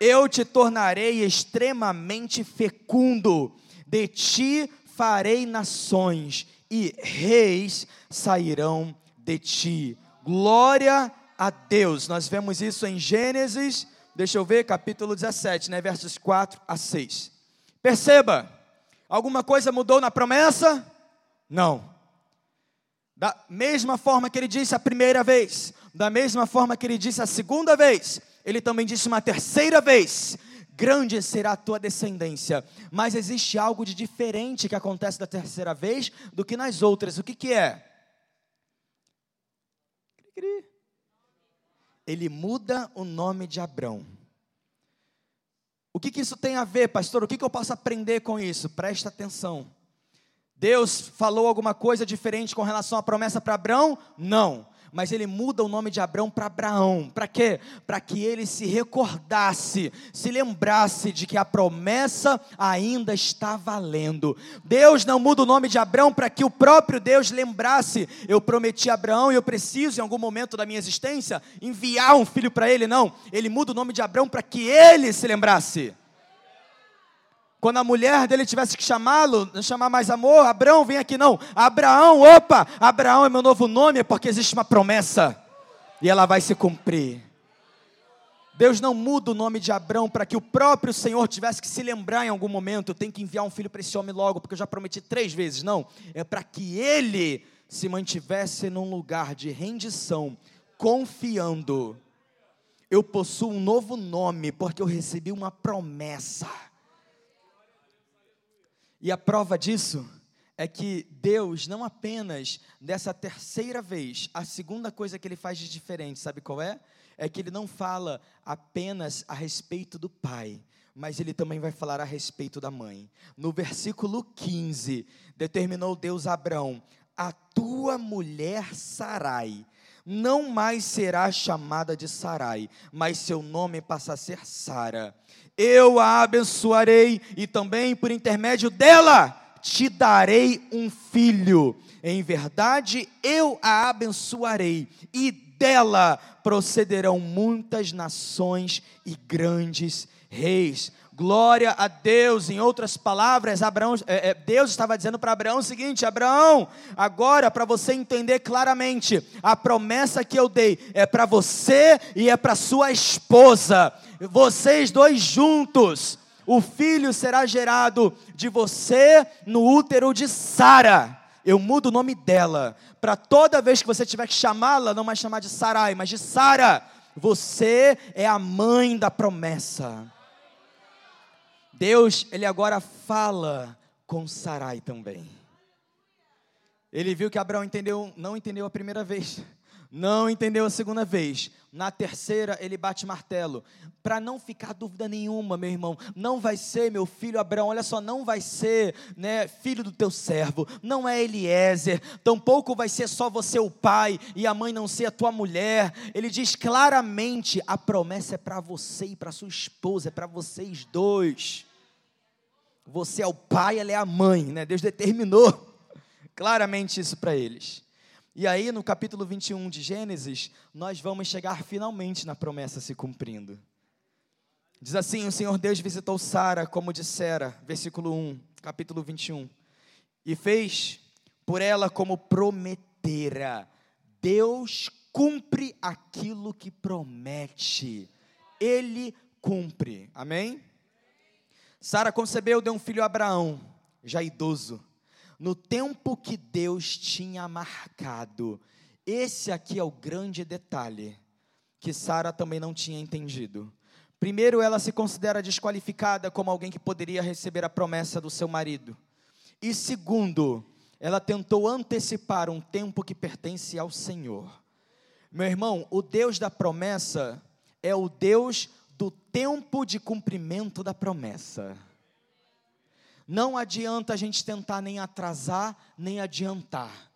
Eu te tornarei extremamente fecundo, de ti farei nações, e reis sairão de ti. Glória a Deus. Nós vemos isso em Gênesis, deixa eu ver, capítulo 17, né, versos 4 a 6. Perceba, alguma coisa mudou na promessa? Não. Da mesma forma que ele disse a primeira vez, da mesma forma que ele disse a segunda vez, ele também disse uma terceira vez: grande será a tua descendência. Mas existe algo de diferente que acontece da terceira vez do que nas outras. O que, que é? ele muda o nome de Abrão. O que, que isso tem a ver, pastor? O que, que eu posso aprender com isso? Presta atenção. Deus falou alguma coisa diferente com relação à promessa para Abrão? Não mas ele muda o nome de Abraão para Abraão. Para quê? Para que ele se recordasse, se lembrasse de que a promessa ainda está valendo. Deus não muda o nome de Abraão para que o próprio Deus lembrasse: eu prometi a Abraão e eu preciso, em algum momento da minha existência, enviar um filho para ele. Não, ele muda o nome de Abraão para que ele se lembrasse. Quando a mulher dele tivesse que chamá-lo, não chamar mais amor, Abraão, vem aqui não. Abraão, opa, Abraão é meu novo nome, é porque existe uma promessa e ela vai se cumprir. Deus não muda o nome de Abraão para que o próprio Senhor tivesse que se lembrar em algum momento, eu tenho que enviar um filho para esse homem logo, porque eu já prometi três vezes. Não, é para que ele se mantivesse num lugar de rendição, confiando eu possuo um novo nome, porque eu recebi uma promessa. E a prova disso é que Deus, não apenas dessa terceira vez, a segunda coisa que ele faz de diferente, sabe qual é? É que ele não fala apenas a respeito do pai, mas ele também vai falar a respeito da mãe. No versículo 15, determinou Deus a Abrão: A tua mulher Sarai não mais será chamada de Sarai, mas seu nome passa a ser Sara. Eu a abençoarei e também por intermédio dela te darei um filho. Em verdade, eu a abençoarei e dela procederão muitas nações e grandes reis. Glória a Deus. Em outras palavras, Abraão, é, é, Deus estava dizendo para Abraão o seguinte: Abraão, agora para você entender claramente, a promessa que eu dei é para você e é para sua esposa. Vocês dois juntos. O filho será gerado de você no útero de Sara. Eu mudo o nome dela para toda vez que você tiver que chamá-la, não mais chamar de Sarai, mas de Sara. Você é a mãe da promessa. Deus, ele agora fala com Sarai também. Ele viu que Abraão entendeu, não entendeu a primeira vez, não entendeu a segunda vez. Na terceira, ele bate martelo. Para não ficar dúvida nenhuma, meu irmão, não vai ser meu filho Abraão, olha só, não vai ser né, filho do teu servo, não é Eliezer, tampouco vai ser só você o pai e a mãe não ser a tua mulher. Ele diz claramente: a promessa é para você e para sua esposa, é para vocês dois. Você é o pai, ela é a mãe, né? Deus determinou (laughs) claramente isso para eles. E aí, no capítulo 21 de Gênesis, nós vamos chegar finalmente na promessa se cumprindo. Diz assim: O Senhor Deus visitou Sara, como dissera, versículo 1, capítulo 21, e fez por ela como prometera. Deus cumpre aquilo que promete, Ele cumpre, amém? Sara concebeu, deu um filho a Abraão, já idoso, no tempo que Deus tinha marcado. Esse aqui é o grande detalhe que Sara também não tinha entendido. Primeiro, ela se considera desqualificada como alguém que poderia receber a promessa do seu marido. E segundo, ela tentou antecipar um tempo que pertence ao Senhor. Meu irmão, o Deus da promessa é o Deus do tempo de cumprimento da promessa. Não adianta a gente tentar nem atrasar, nem adiantar.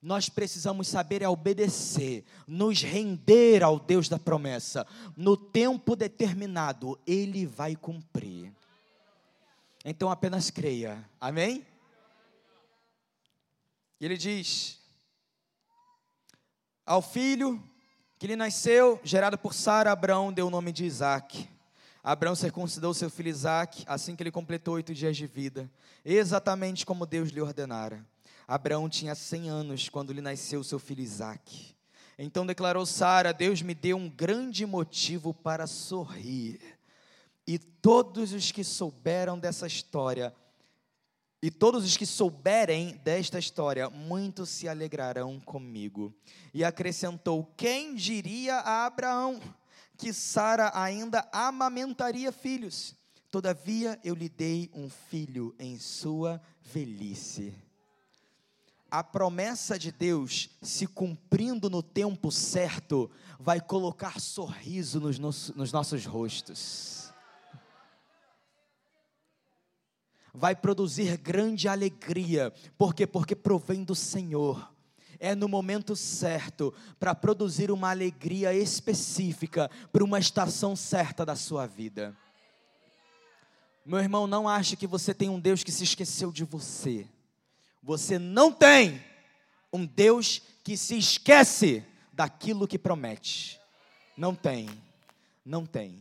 Nós precisamos saber é obedecer, nos render ao Deus da promessa. No tempo determinado, Ele vai cumprir. Então apenas creia. Amém? E ele diz: Ao filho que lhe nasceu, gerado por Sara, Abraão deu o nome de Isaac. Abraão circuncidou seu filho Isaac assim que ele completou oito dias de vida, exatamente como Deus lhe ordenara. Abraão tinha cem anos quando lhe nasceu seu filho Isaac. Então declarou Sara: Deus me deu um grande motivo para sorrir. E todos os que souberam dessa história e todos os que souberem desta história, muito se alegrarão comigo. E acrescentou: Quem diria a Abraão que Sara ainda amamentaria filhos? Todavia eu lhe dei um filho em sua velhice. A promessa de Deus, se cumprindo no tempo certo, vai colocar sorriso nos, nos nossos rostos vai produzir grande alegria. Por quê? Porque provém do Senhor. É no momento certo para produzir uma alegria específica para uma estação certa da sua vida. Meu irmão, não ache que você tem um Deus que se esqueceu de você. Você não tem um Deus que se esquece daquilo que promete. Não tem. Não tem.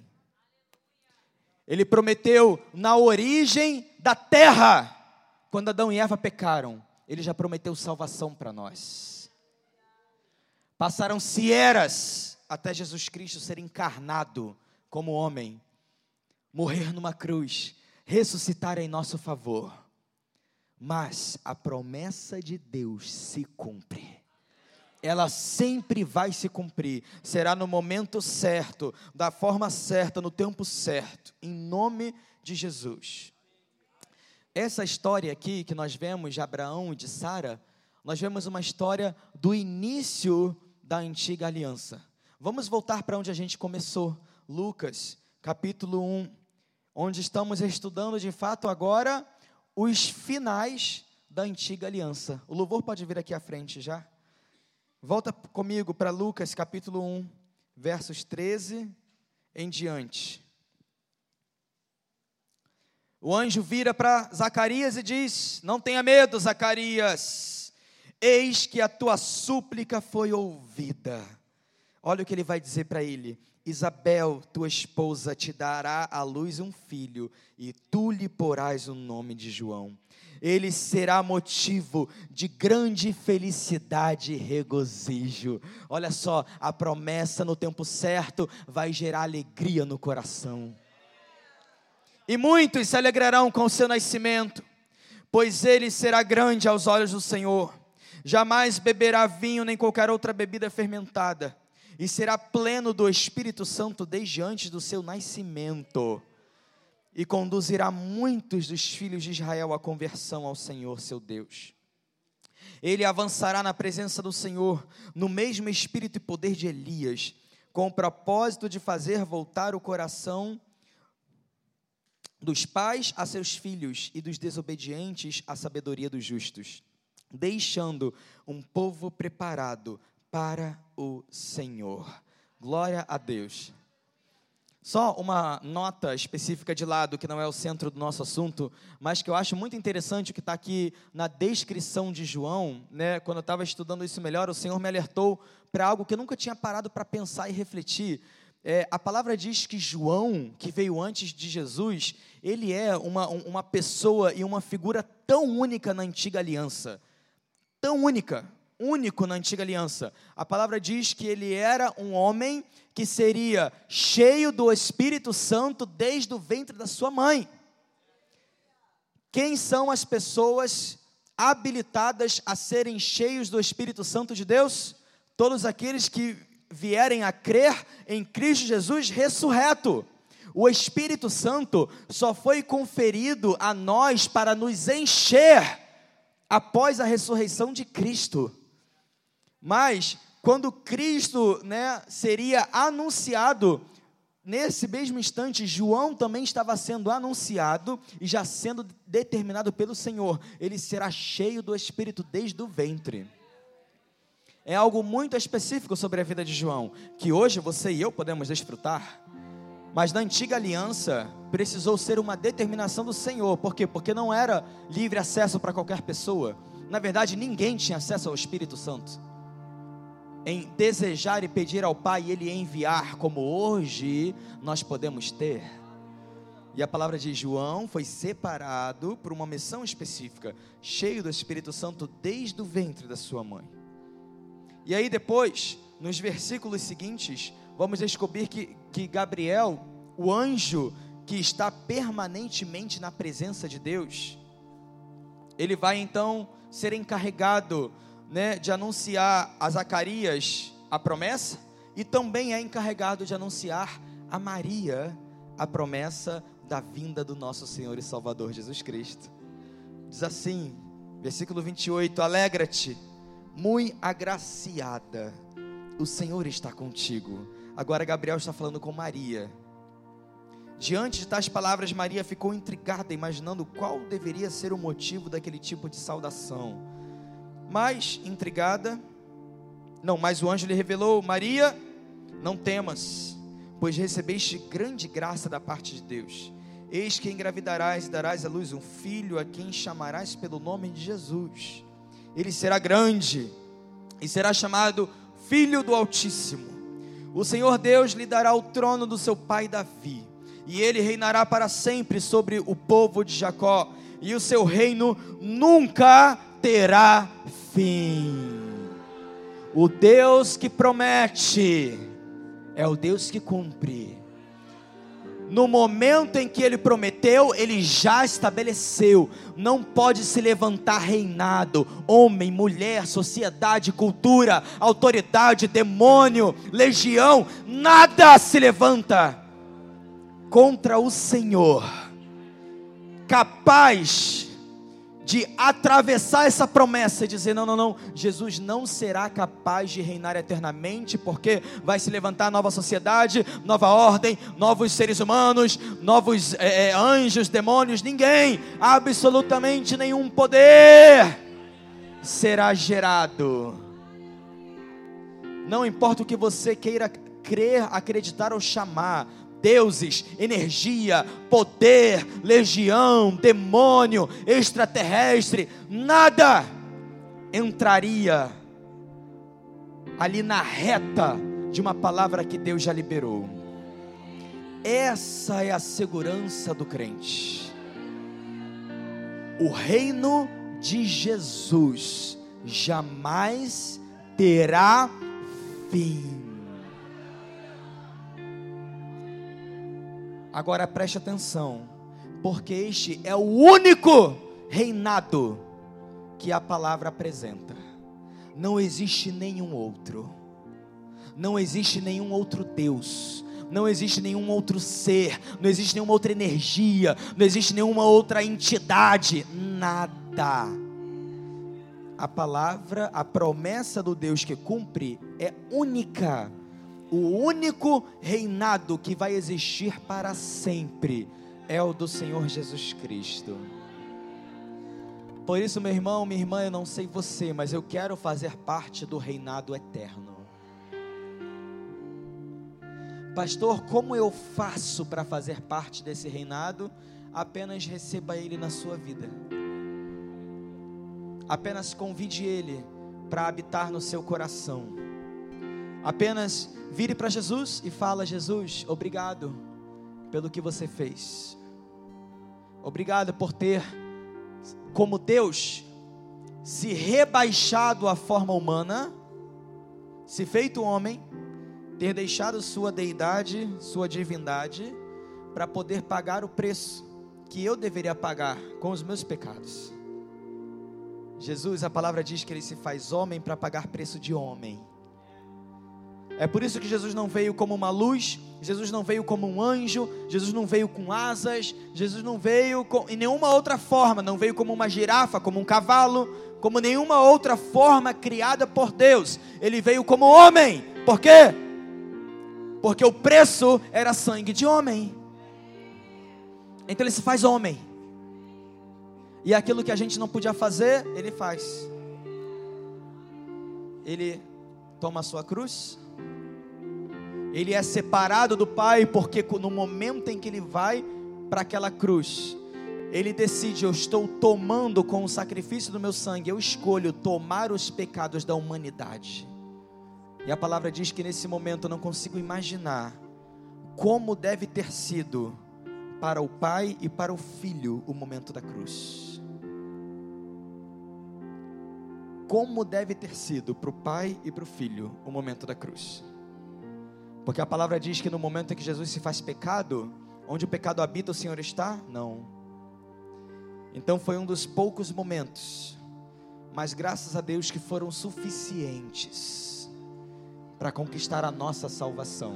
Ele prometeu na origem da terra, quando Adão e Eva pecaram, ele já prometeu salvação para nós. Passaram-se eras até Jesus Cristo ser encarnado como homem, morrer numa cruz, ressuscitar em nosso favor. Mas a promessa de Deus se cumpre. ela sempre vai se cumprir, será no momento certo, da forma certa, no tempo certo, em nome de Jesus. Essa história aqui que nós vemos de Abraão e de Sara, nós vemos uma história do início da antiga aliança. Vamos voltar para onde a gente começou, Lucas, capítulo 1, onde estamos estudando de fato agora os finais da antiga aliança. O louvor pode vir aqui à frente já. Volta comigo para Lucas capítulo 1, versos 13 em diante. O anjo vira para Zacarias e diz: Não tenha medo, Zacarias, eis que a tua súplica foi ouvida. Olha o que ele vai dizer para ele: Isabel, tua esposa, te dará à luz um filho, e tu lhe porás o nome de João ele será motivo de grande felicidade e regozijo. Olha só, a promessa no tempo certo vai gerar alegria no coração. E muitos se alegrarão com o seu nascimento, pois ele será grande aos olhos do Senhor. Jamais beberá vinho nem qualquer outra bebida fermentada, e será pleno do Espírito Santo desde antes do seu nascimento e conduzirá muitos dos filhos de Israel à conversão ao Senhor seu Deus. Ele avançará na presença do Senhor, no mesmo espírito e poder de Elias, com o propósito de fazer voltar o coração dos pais a seus filhos e dos desobedientes à sabedoria dos justos, deixando um povo preparado para o Senhor. Glória a Deus. Só uma nota específica de lado, que não é o centro do nosso assunto, mas que eu acho muito interessante, que está aqui na descrição de João, né? quando eu estava estudando isso melhor, o Senhor me alertou para algo que eu nunca tinha parado para pensar e refletir. É, a palavra diz que João, que veio antes de Jesus, ele é uma, uma pessoa e uma figura tão única na antiga aliança. Tão única, único na antiga aliança. A palavra diz que ele era um homem que seria cheio do Espírito Santo desde o ventre da sua mãe. Quem são as pessoas habilitadas a serem cheios do Espírito Santo de Deus? Todos aqueles que vierem a crer em Cristo Jesus ressurreto. O Espírito Santo só foi conferido a nós para nos encher após a ressurreição de Cristo. Mas quando Cristo, né, seria anunciado, nesse mesmo instante, João também estava sendo anunciado e já sendo determinado pelo Senhor. Ele será cheio do Espírito desde o ventre. É algo muito específico sobre a vida de João, que hoje você e eu podemos desfrutar. Mas na antiga aliança precisou ser uma determinação do Senhor. Por quê? Porque não era livre acesso para qualquer pessoa. Na verdade, ninguém tinha acesso ao Espírito Santo em desejar e pedir ao Pai Ele enviar, como hoje nós podemos ter. E a palavra de João foi separado por uma missão específica, cheio do Espírito Santo desde o ventre da sua mãe. E aí depois, nos versículos seguintes, vamos descobrir que, que Gabriel, o anjo que está permanentemente na presença de Deus, ele vai então ser encarregado né, de anunciar a Zacarias a promessa e também é encarregado de anunciar a Maria a promessa da vinda do nosso Senhor e Salvador Jesus Cristo. Diz assim, versículo 28: Alegra-te, muito agraciada, o Senhor está contigo. Agora Gabriel está falando com Maria. Diante de tais palavras, Maria ficou intrigada, imaginando qual deveria ser o motivo daquele tipo de saudação. Mas, intrigada, não, mas o anjo lhe revelou: Maria, não temas, pois recebeste grande graça da parte de Deus. Eis que engravidarás e darás à luz um filho, a quem chamarás pelo nome de Jesus. Ele será grande e será chamado Filho do Altíssimo. O Senhor Deus lhe dará o trono do seu pai Davi, e ele reinará para sempre sobre o povo de Jacó, e o seu reino nunca terá fim. O Deus que promete é o Deus que cumpre. No momento em que ele prometeu, ele já estabeleceu. Não pode se levantar reinado, homem, mulher, sociedade, cultura, autoridade, demônio, legião, nada se levanta contra o Senhor, capaz de atravessar essa promessa e dizer: não, não, não, Jesus não será capaz de reinar eternamente, porque vai se levantar nova sociedade, nova ordem, novos seres humanos, novos é, anjos, demônios, ninguém, absolutamente nenhum poder será gerado. Não importa o que você queira crer, acreditar ou chamar, deuses, energia, poder, legião, demônio, extraterrestre, nada entraria ali na reta de uma palavra que Deus já liberou. Essa é a segurança do crente. O reino de Jesus jamais terá fim. Agora preste atenção, porque este é o único reinado que a palavra apresenta. Não existe nenhum outro. Não existe nenhum outro Deus. Não existe nenhum outro ser, não existe nenhuma outra energia, não existe nenhuma outra entidade, nada. A palavra, a promessa do Deus que cumpre é única o único reinado que vai existir para sempre é o do Senhor Jesus Cristo. Por isso, meu irmão, minha irmã, eu não sei você, mas eu quero fazer parte do reinado eterno. Pastor, como eu faço para fazer parte desse reinado? Apenas receba ele na sua vida. Apenas convide ele para habitar no seu coração. Apenas Vire para Jesus e fala: Jesus, obrigado pelo que você fez. Obrigado por ter, como Deus, se rebaixado à forma humana, se feito homem, ter deixado sua deidade, sua divindade, para poder pagar o preço que eu deveria pagar com os meus pecados. Jesus, a palavra diz que ele se faz homem para pagar preço de homem. É por isso que Jesus não veio como uma luz, Jesus não veio como um anjo, Jesus não veio com asas, Jesus não veio com, em nenhuma outra forma, não veio como uma girafa, como um cavalo, como nenhuma outra forma criada por Deus. Ele veio como homem. Por quê? Porque o preço era sangue de homem. Então ele se faz homem. E aquilo que a gente não podia fazer, ele faz. Ele toma a sua cruz, ele é separado do Pai porque no momento em que ele vai para aquela cruz, ele decide: eu estou tomando com o sacrifício do meu sangue, eu escolho tomar os pecados da humanidade. E a palavra diz que nesse momento eu não consigo imaginar como deve ter sido para o pai e para o filho o momento da cruz. Como deve ter sido para o pai e para o filho o momento da cruz. Porque a palavra diz que no momento em que Jesus se faz pecado, onde o pecado habita, o Senhor está? Não. Então foi um dos poucos momentos, mas graças a Deus que foram suficientes para conquistar a nossa salvação.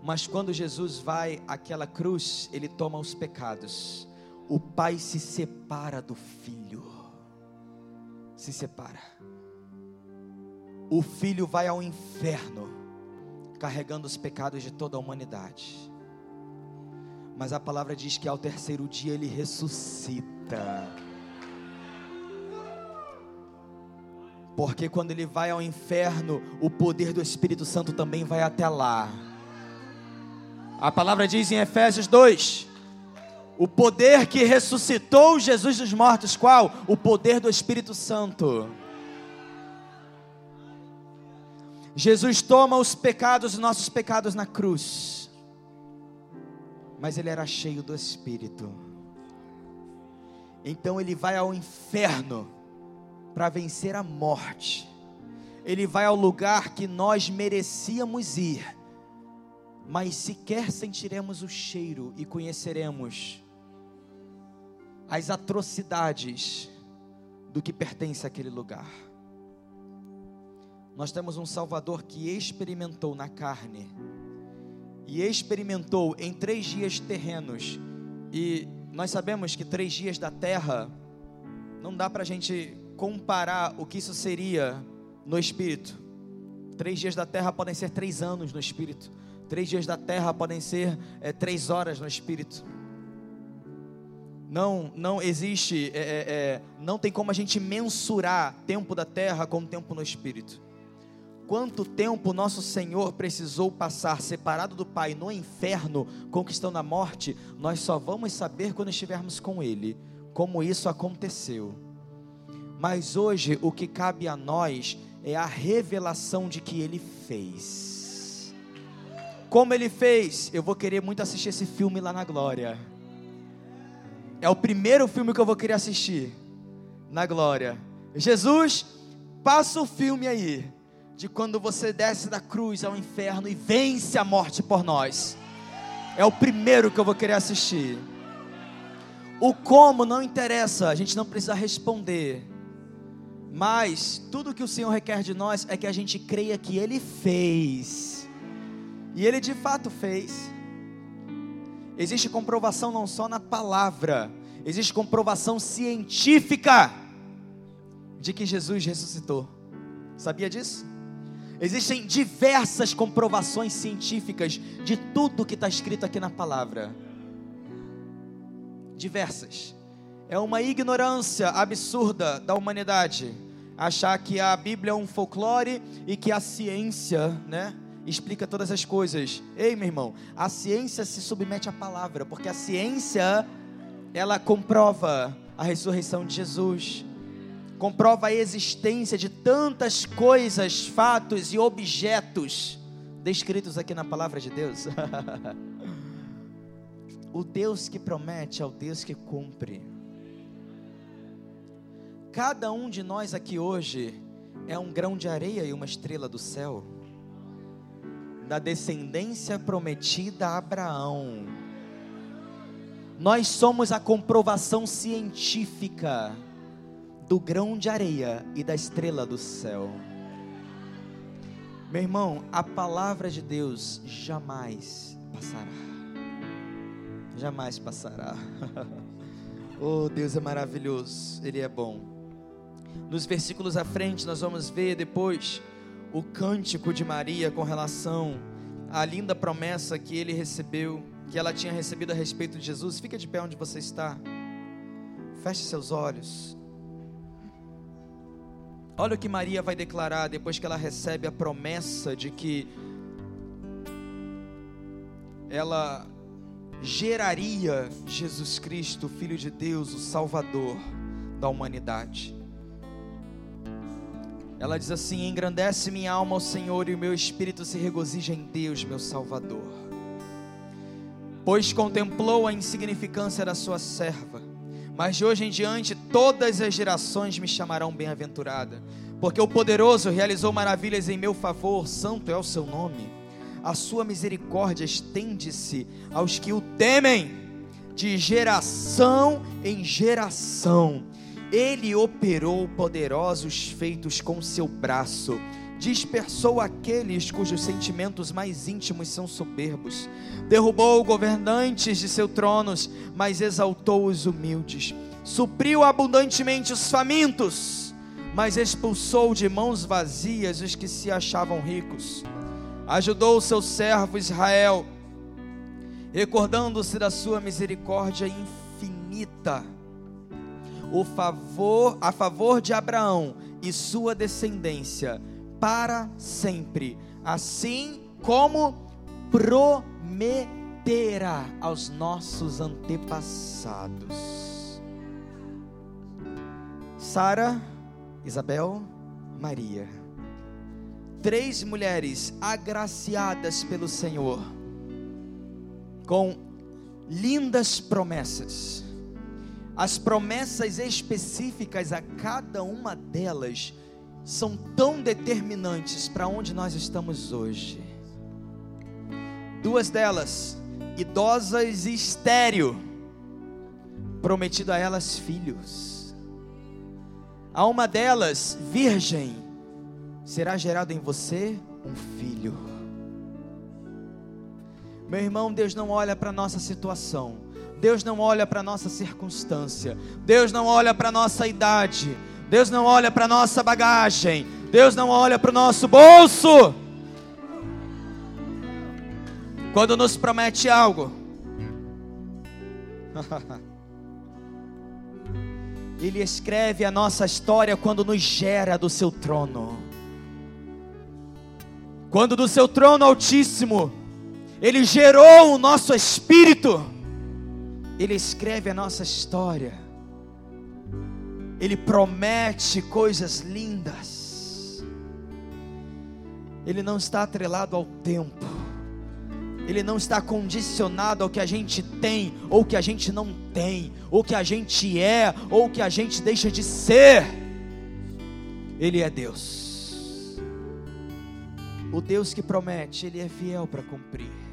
Mas quando Jesus vai àquela cruz, ele toma os pecados. O pai se separa do filho. Se separa. O filho vai ao inferno carregando os pecados de toda a humanidade. Mas a palavra diz que ao terceiro dia ele ressuscita. Porque quando ele vai ao inferno, o poder do Espírito Santo também vai até lá. A palavra diz em Efésios 2: o poder que ressuscitou Jesus dos mortos, qual? O poder do Espírito Santo. Jesus toma os pecados, os nossos pecados na cruz. Mas ele era cheio do Espírito. Então ele vai ao inferno para vencer a morte. Ele vai ao lugar que nós merecíamos ir. mas sequer sentiremos o cheiro e conheceremos as atrocidades do que pertence àquele lugar. Nós temos um Salvador que experimentou na carne e experimentou em três dias terrenos, e nós sabemos que três dias da terra não dá para a gente comparar o que isso seria no espírito. Três dias da terra podem ser três anos no espírito. Três dias da terra podem ser é, três horas no espírito. Não, não existe, é, é, não tem como a gente mensurar tempo da terra com tempo no espírito. Quanto tempo nosso Senhor precisou passar separado do Pai no inferno, conquistando a morte, nós só vamos saber quando estivermos com Ele, como isso aconteceu. Mas hoje o que cabe a nós é a revelação de que Ele fez. Como Ele fez? Eu vou querer muito assistir esse filme lá na glória. É o primeiro filme que eu vou querer assistir na glória. Jesus, passa o filme aí de quando você desce da cruz ao inferno e vence a morte por nós. É o primeiro que eu vou querer assistir. O como não interessa, a gente não precisa responder. Mas tudo que o Senhor requer de nós é que a gente creia que Ele fez. E Ele de fato fez. Existe comprovação não só na palavra, existe comprovação científica de que Jesus ressuscitou. Sabia disso? Existem diversas comprovações científicas de tudo que está escrito aqui na palavra. Diversas. É uma ignorância absurda da humanidade achar que a Bíblia é um folclore e que a ciência, né? explica todas as coisas. Ei, meu irmão, a ciência se submete à palavra, porque a ciência ela comprova a ressurreição de Jesus, comprova a existência de tantas coisas, fatos e objetos descritos aqui na palavra de Deus. (laughs) o Deus que promete é o Deus que cumpre. Cada um de nós aqui hoje é um grão de areia e uma estrela do céu da descendência prometida a Abraão. Nós somos a comprovação científica do grão de areia e da estrela do céu. Meu irmão, a palavra de Deus jamais passará. Jamais passará. (laughs) oh, Deus é maravilhoso, Ele é bom. Nos versículos à frente, nós vamos ver depois o cântico de Maria com relação à linda promessa que ele recebeu, que ela tinha recebido a respeito de Jesus. Fica de pé onde você está. Feche seus olhos. Olha o que Maria vai declarar depois que ela recebe a promessa de que ela geraria Jesus Cristo, Filho de Deus, o Salvador da humanidade. Ela diz assim: Engrandece minha alma ao Senhor e o meu espírito se regozija em Deus, meu Salvador. Pois contemplou a insignificância da sua serva, mas de hoje em diante todas as gerações me chamarão bem-aventurada, porque o poderoso realizou maravilhas em meu favor, santo é o seu nome. A sua misericórdia estende-se aos que o temem, de geração em geração ele operou poderosos feitos com seu braço, dispersou aqueles cujos sentimentos mais íntimos são soberbos, derrubou governantes de seus tronos, mas exaltou os humildes, supriu abundantemente os famintos, mas expulsou de mãos vazias os que se achavam ricos. Ajudou o seu servo Israel, recordando-se da sua misericórdia infinita. O favor a favor de Abraão e sua descendência para sempre, assim como prometera aos nossos antepassados. Sara, Isabel, Maria. Três mulheres agraciadas pelo Senhor com lindas promessas as promessas específicas a cada uma delas são tão determinantes para onde nós estamos hoje. duas delas, idosas e estéreo, prometido a elas filhos. A uma delas, virgem, será gerado em você um filho. Meu irmão, Deus não olha para a nossa situação, Deus não olha para a nossa circunstância, Deus não olha para a nossa idade, Deus não olha para a nossa bagagem, Deus não olha para o nosso bolso. Quando nos promete algo, (laughs) Ele escreve a nossa história quando nos gera do seu trono. Quando do seu trono altíssimo, Ele gerou o nosso espírito, Ele escreve a nossa história, Ele promete coisas lindas, Ele não está atrelado ao tempo, Ele não está condicionado ao que a gente tem, ou que a gente não tem, ou que a gente é, ou que a gente deixa de ser, Ele é Deus. O Deus que promete, Ele é fiel para cumprir.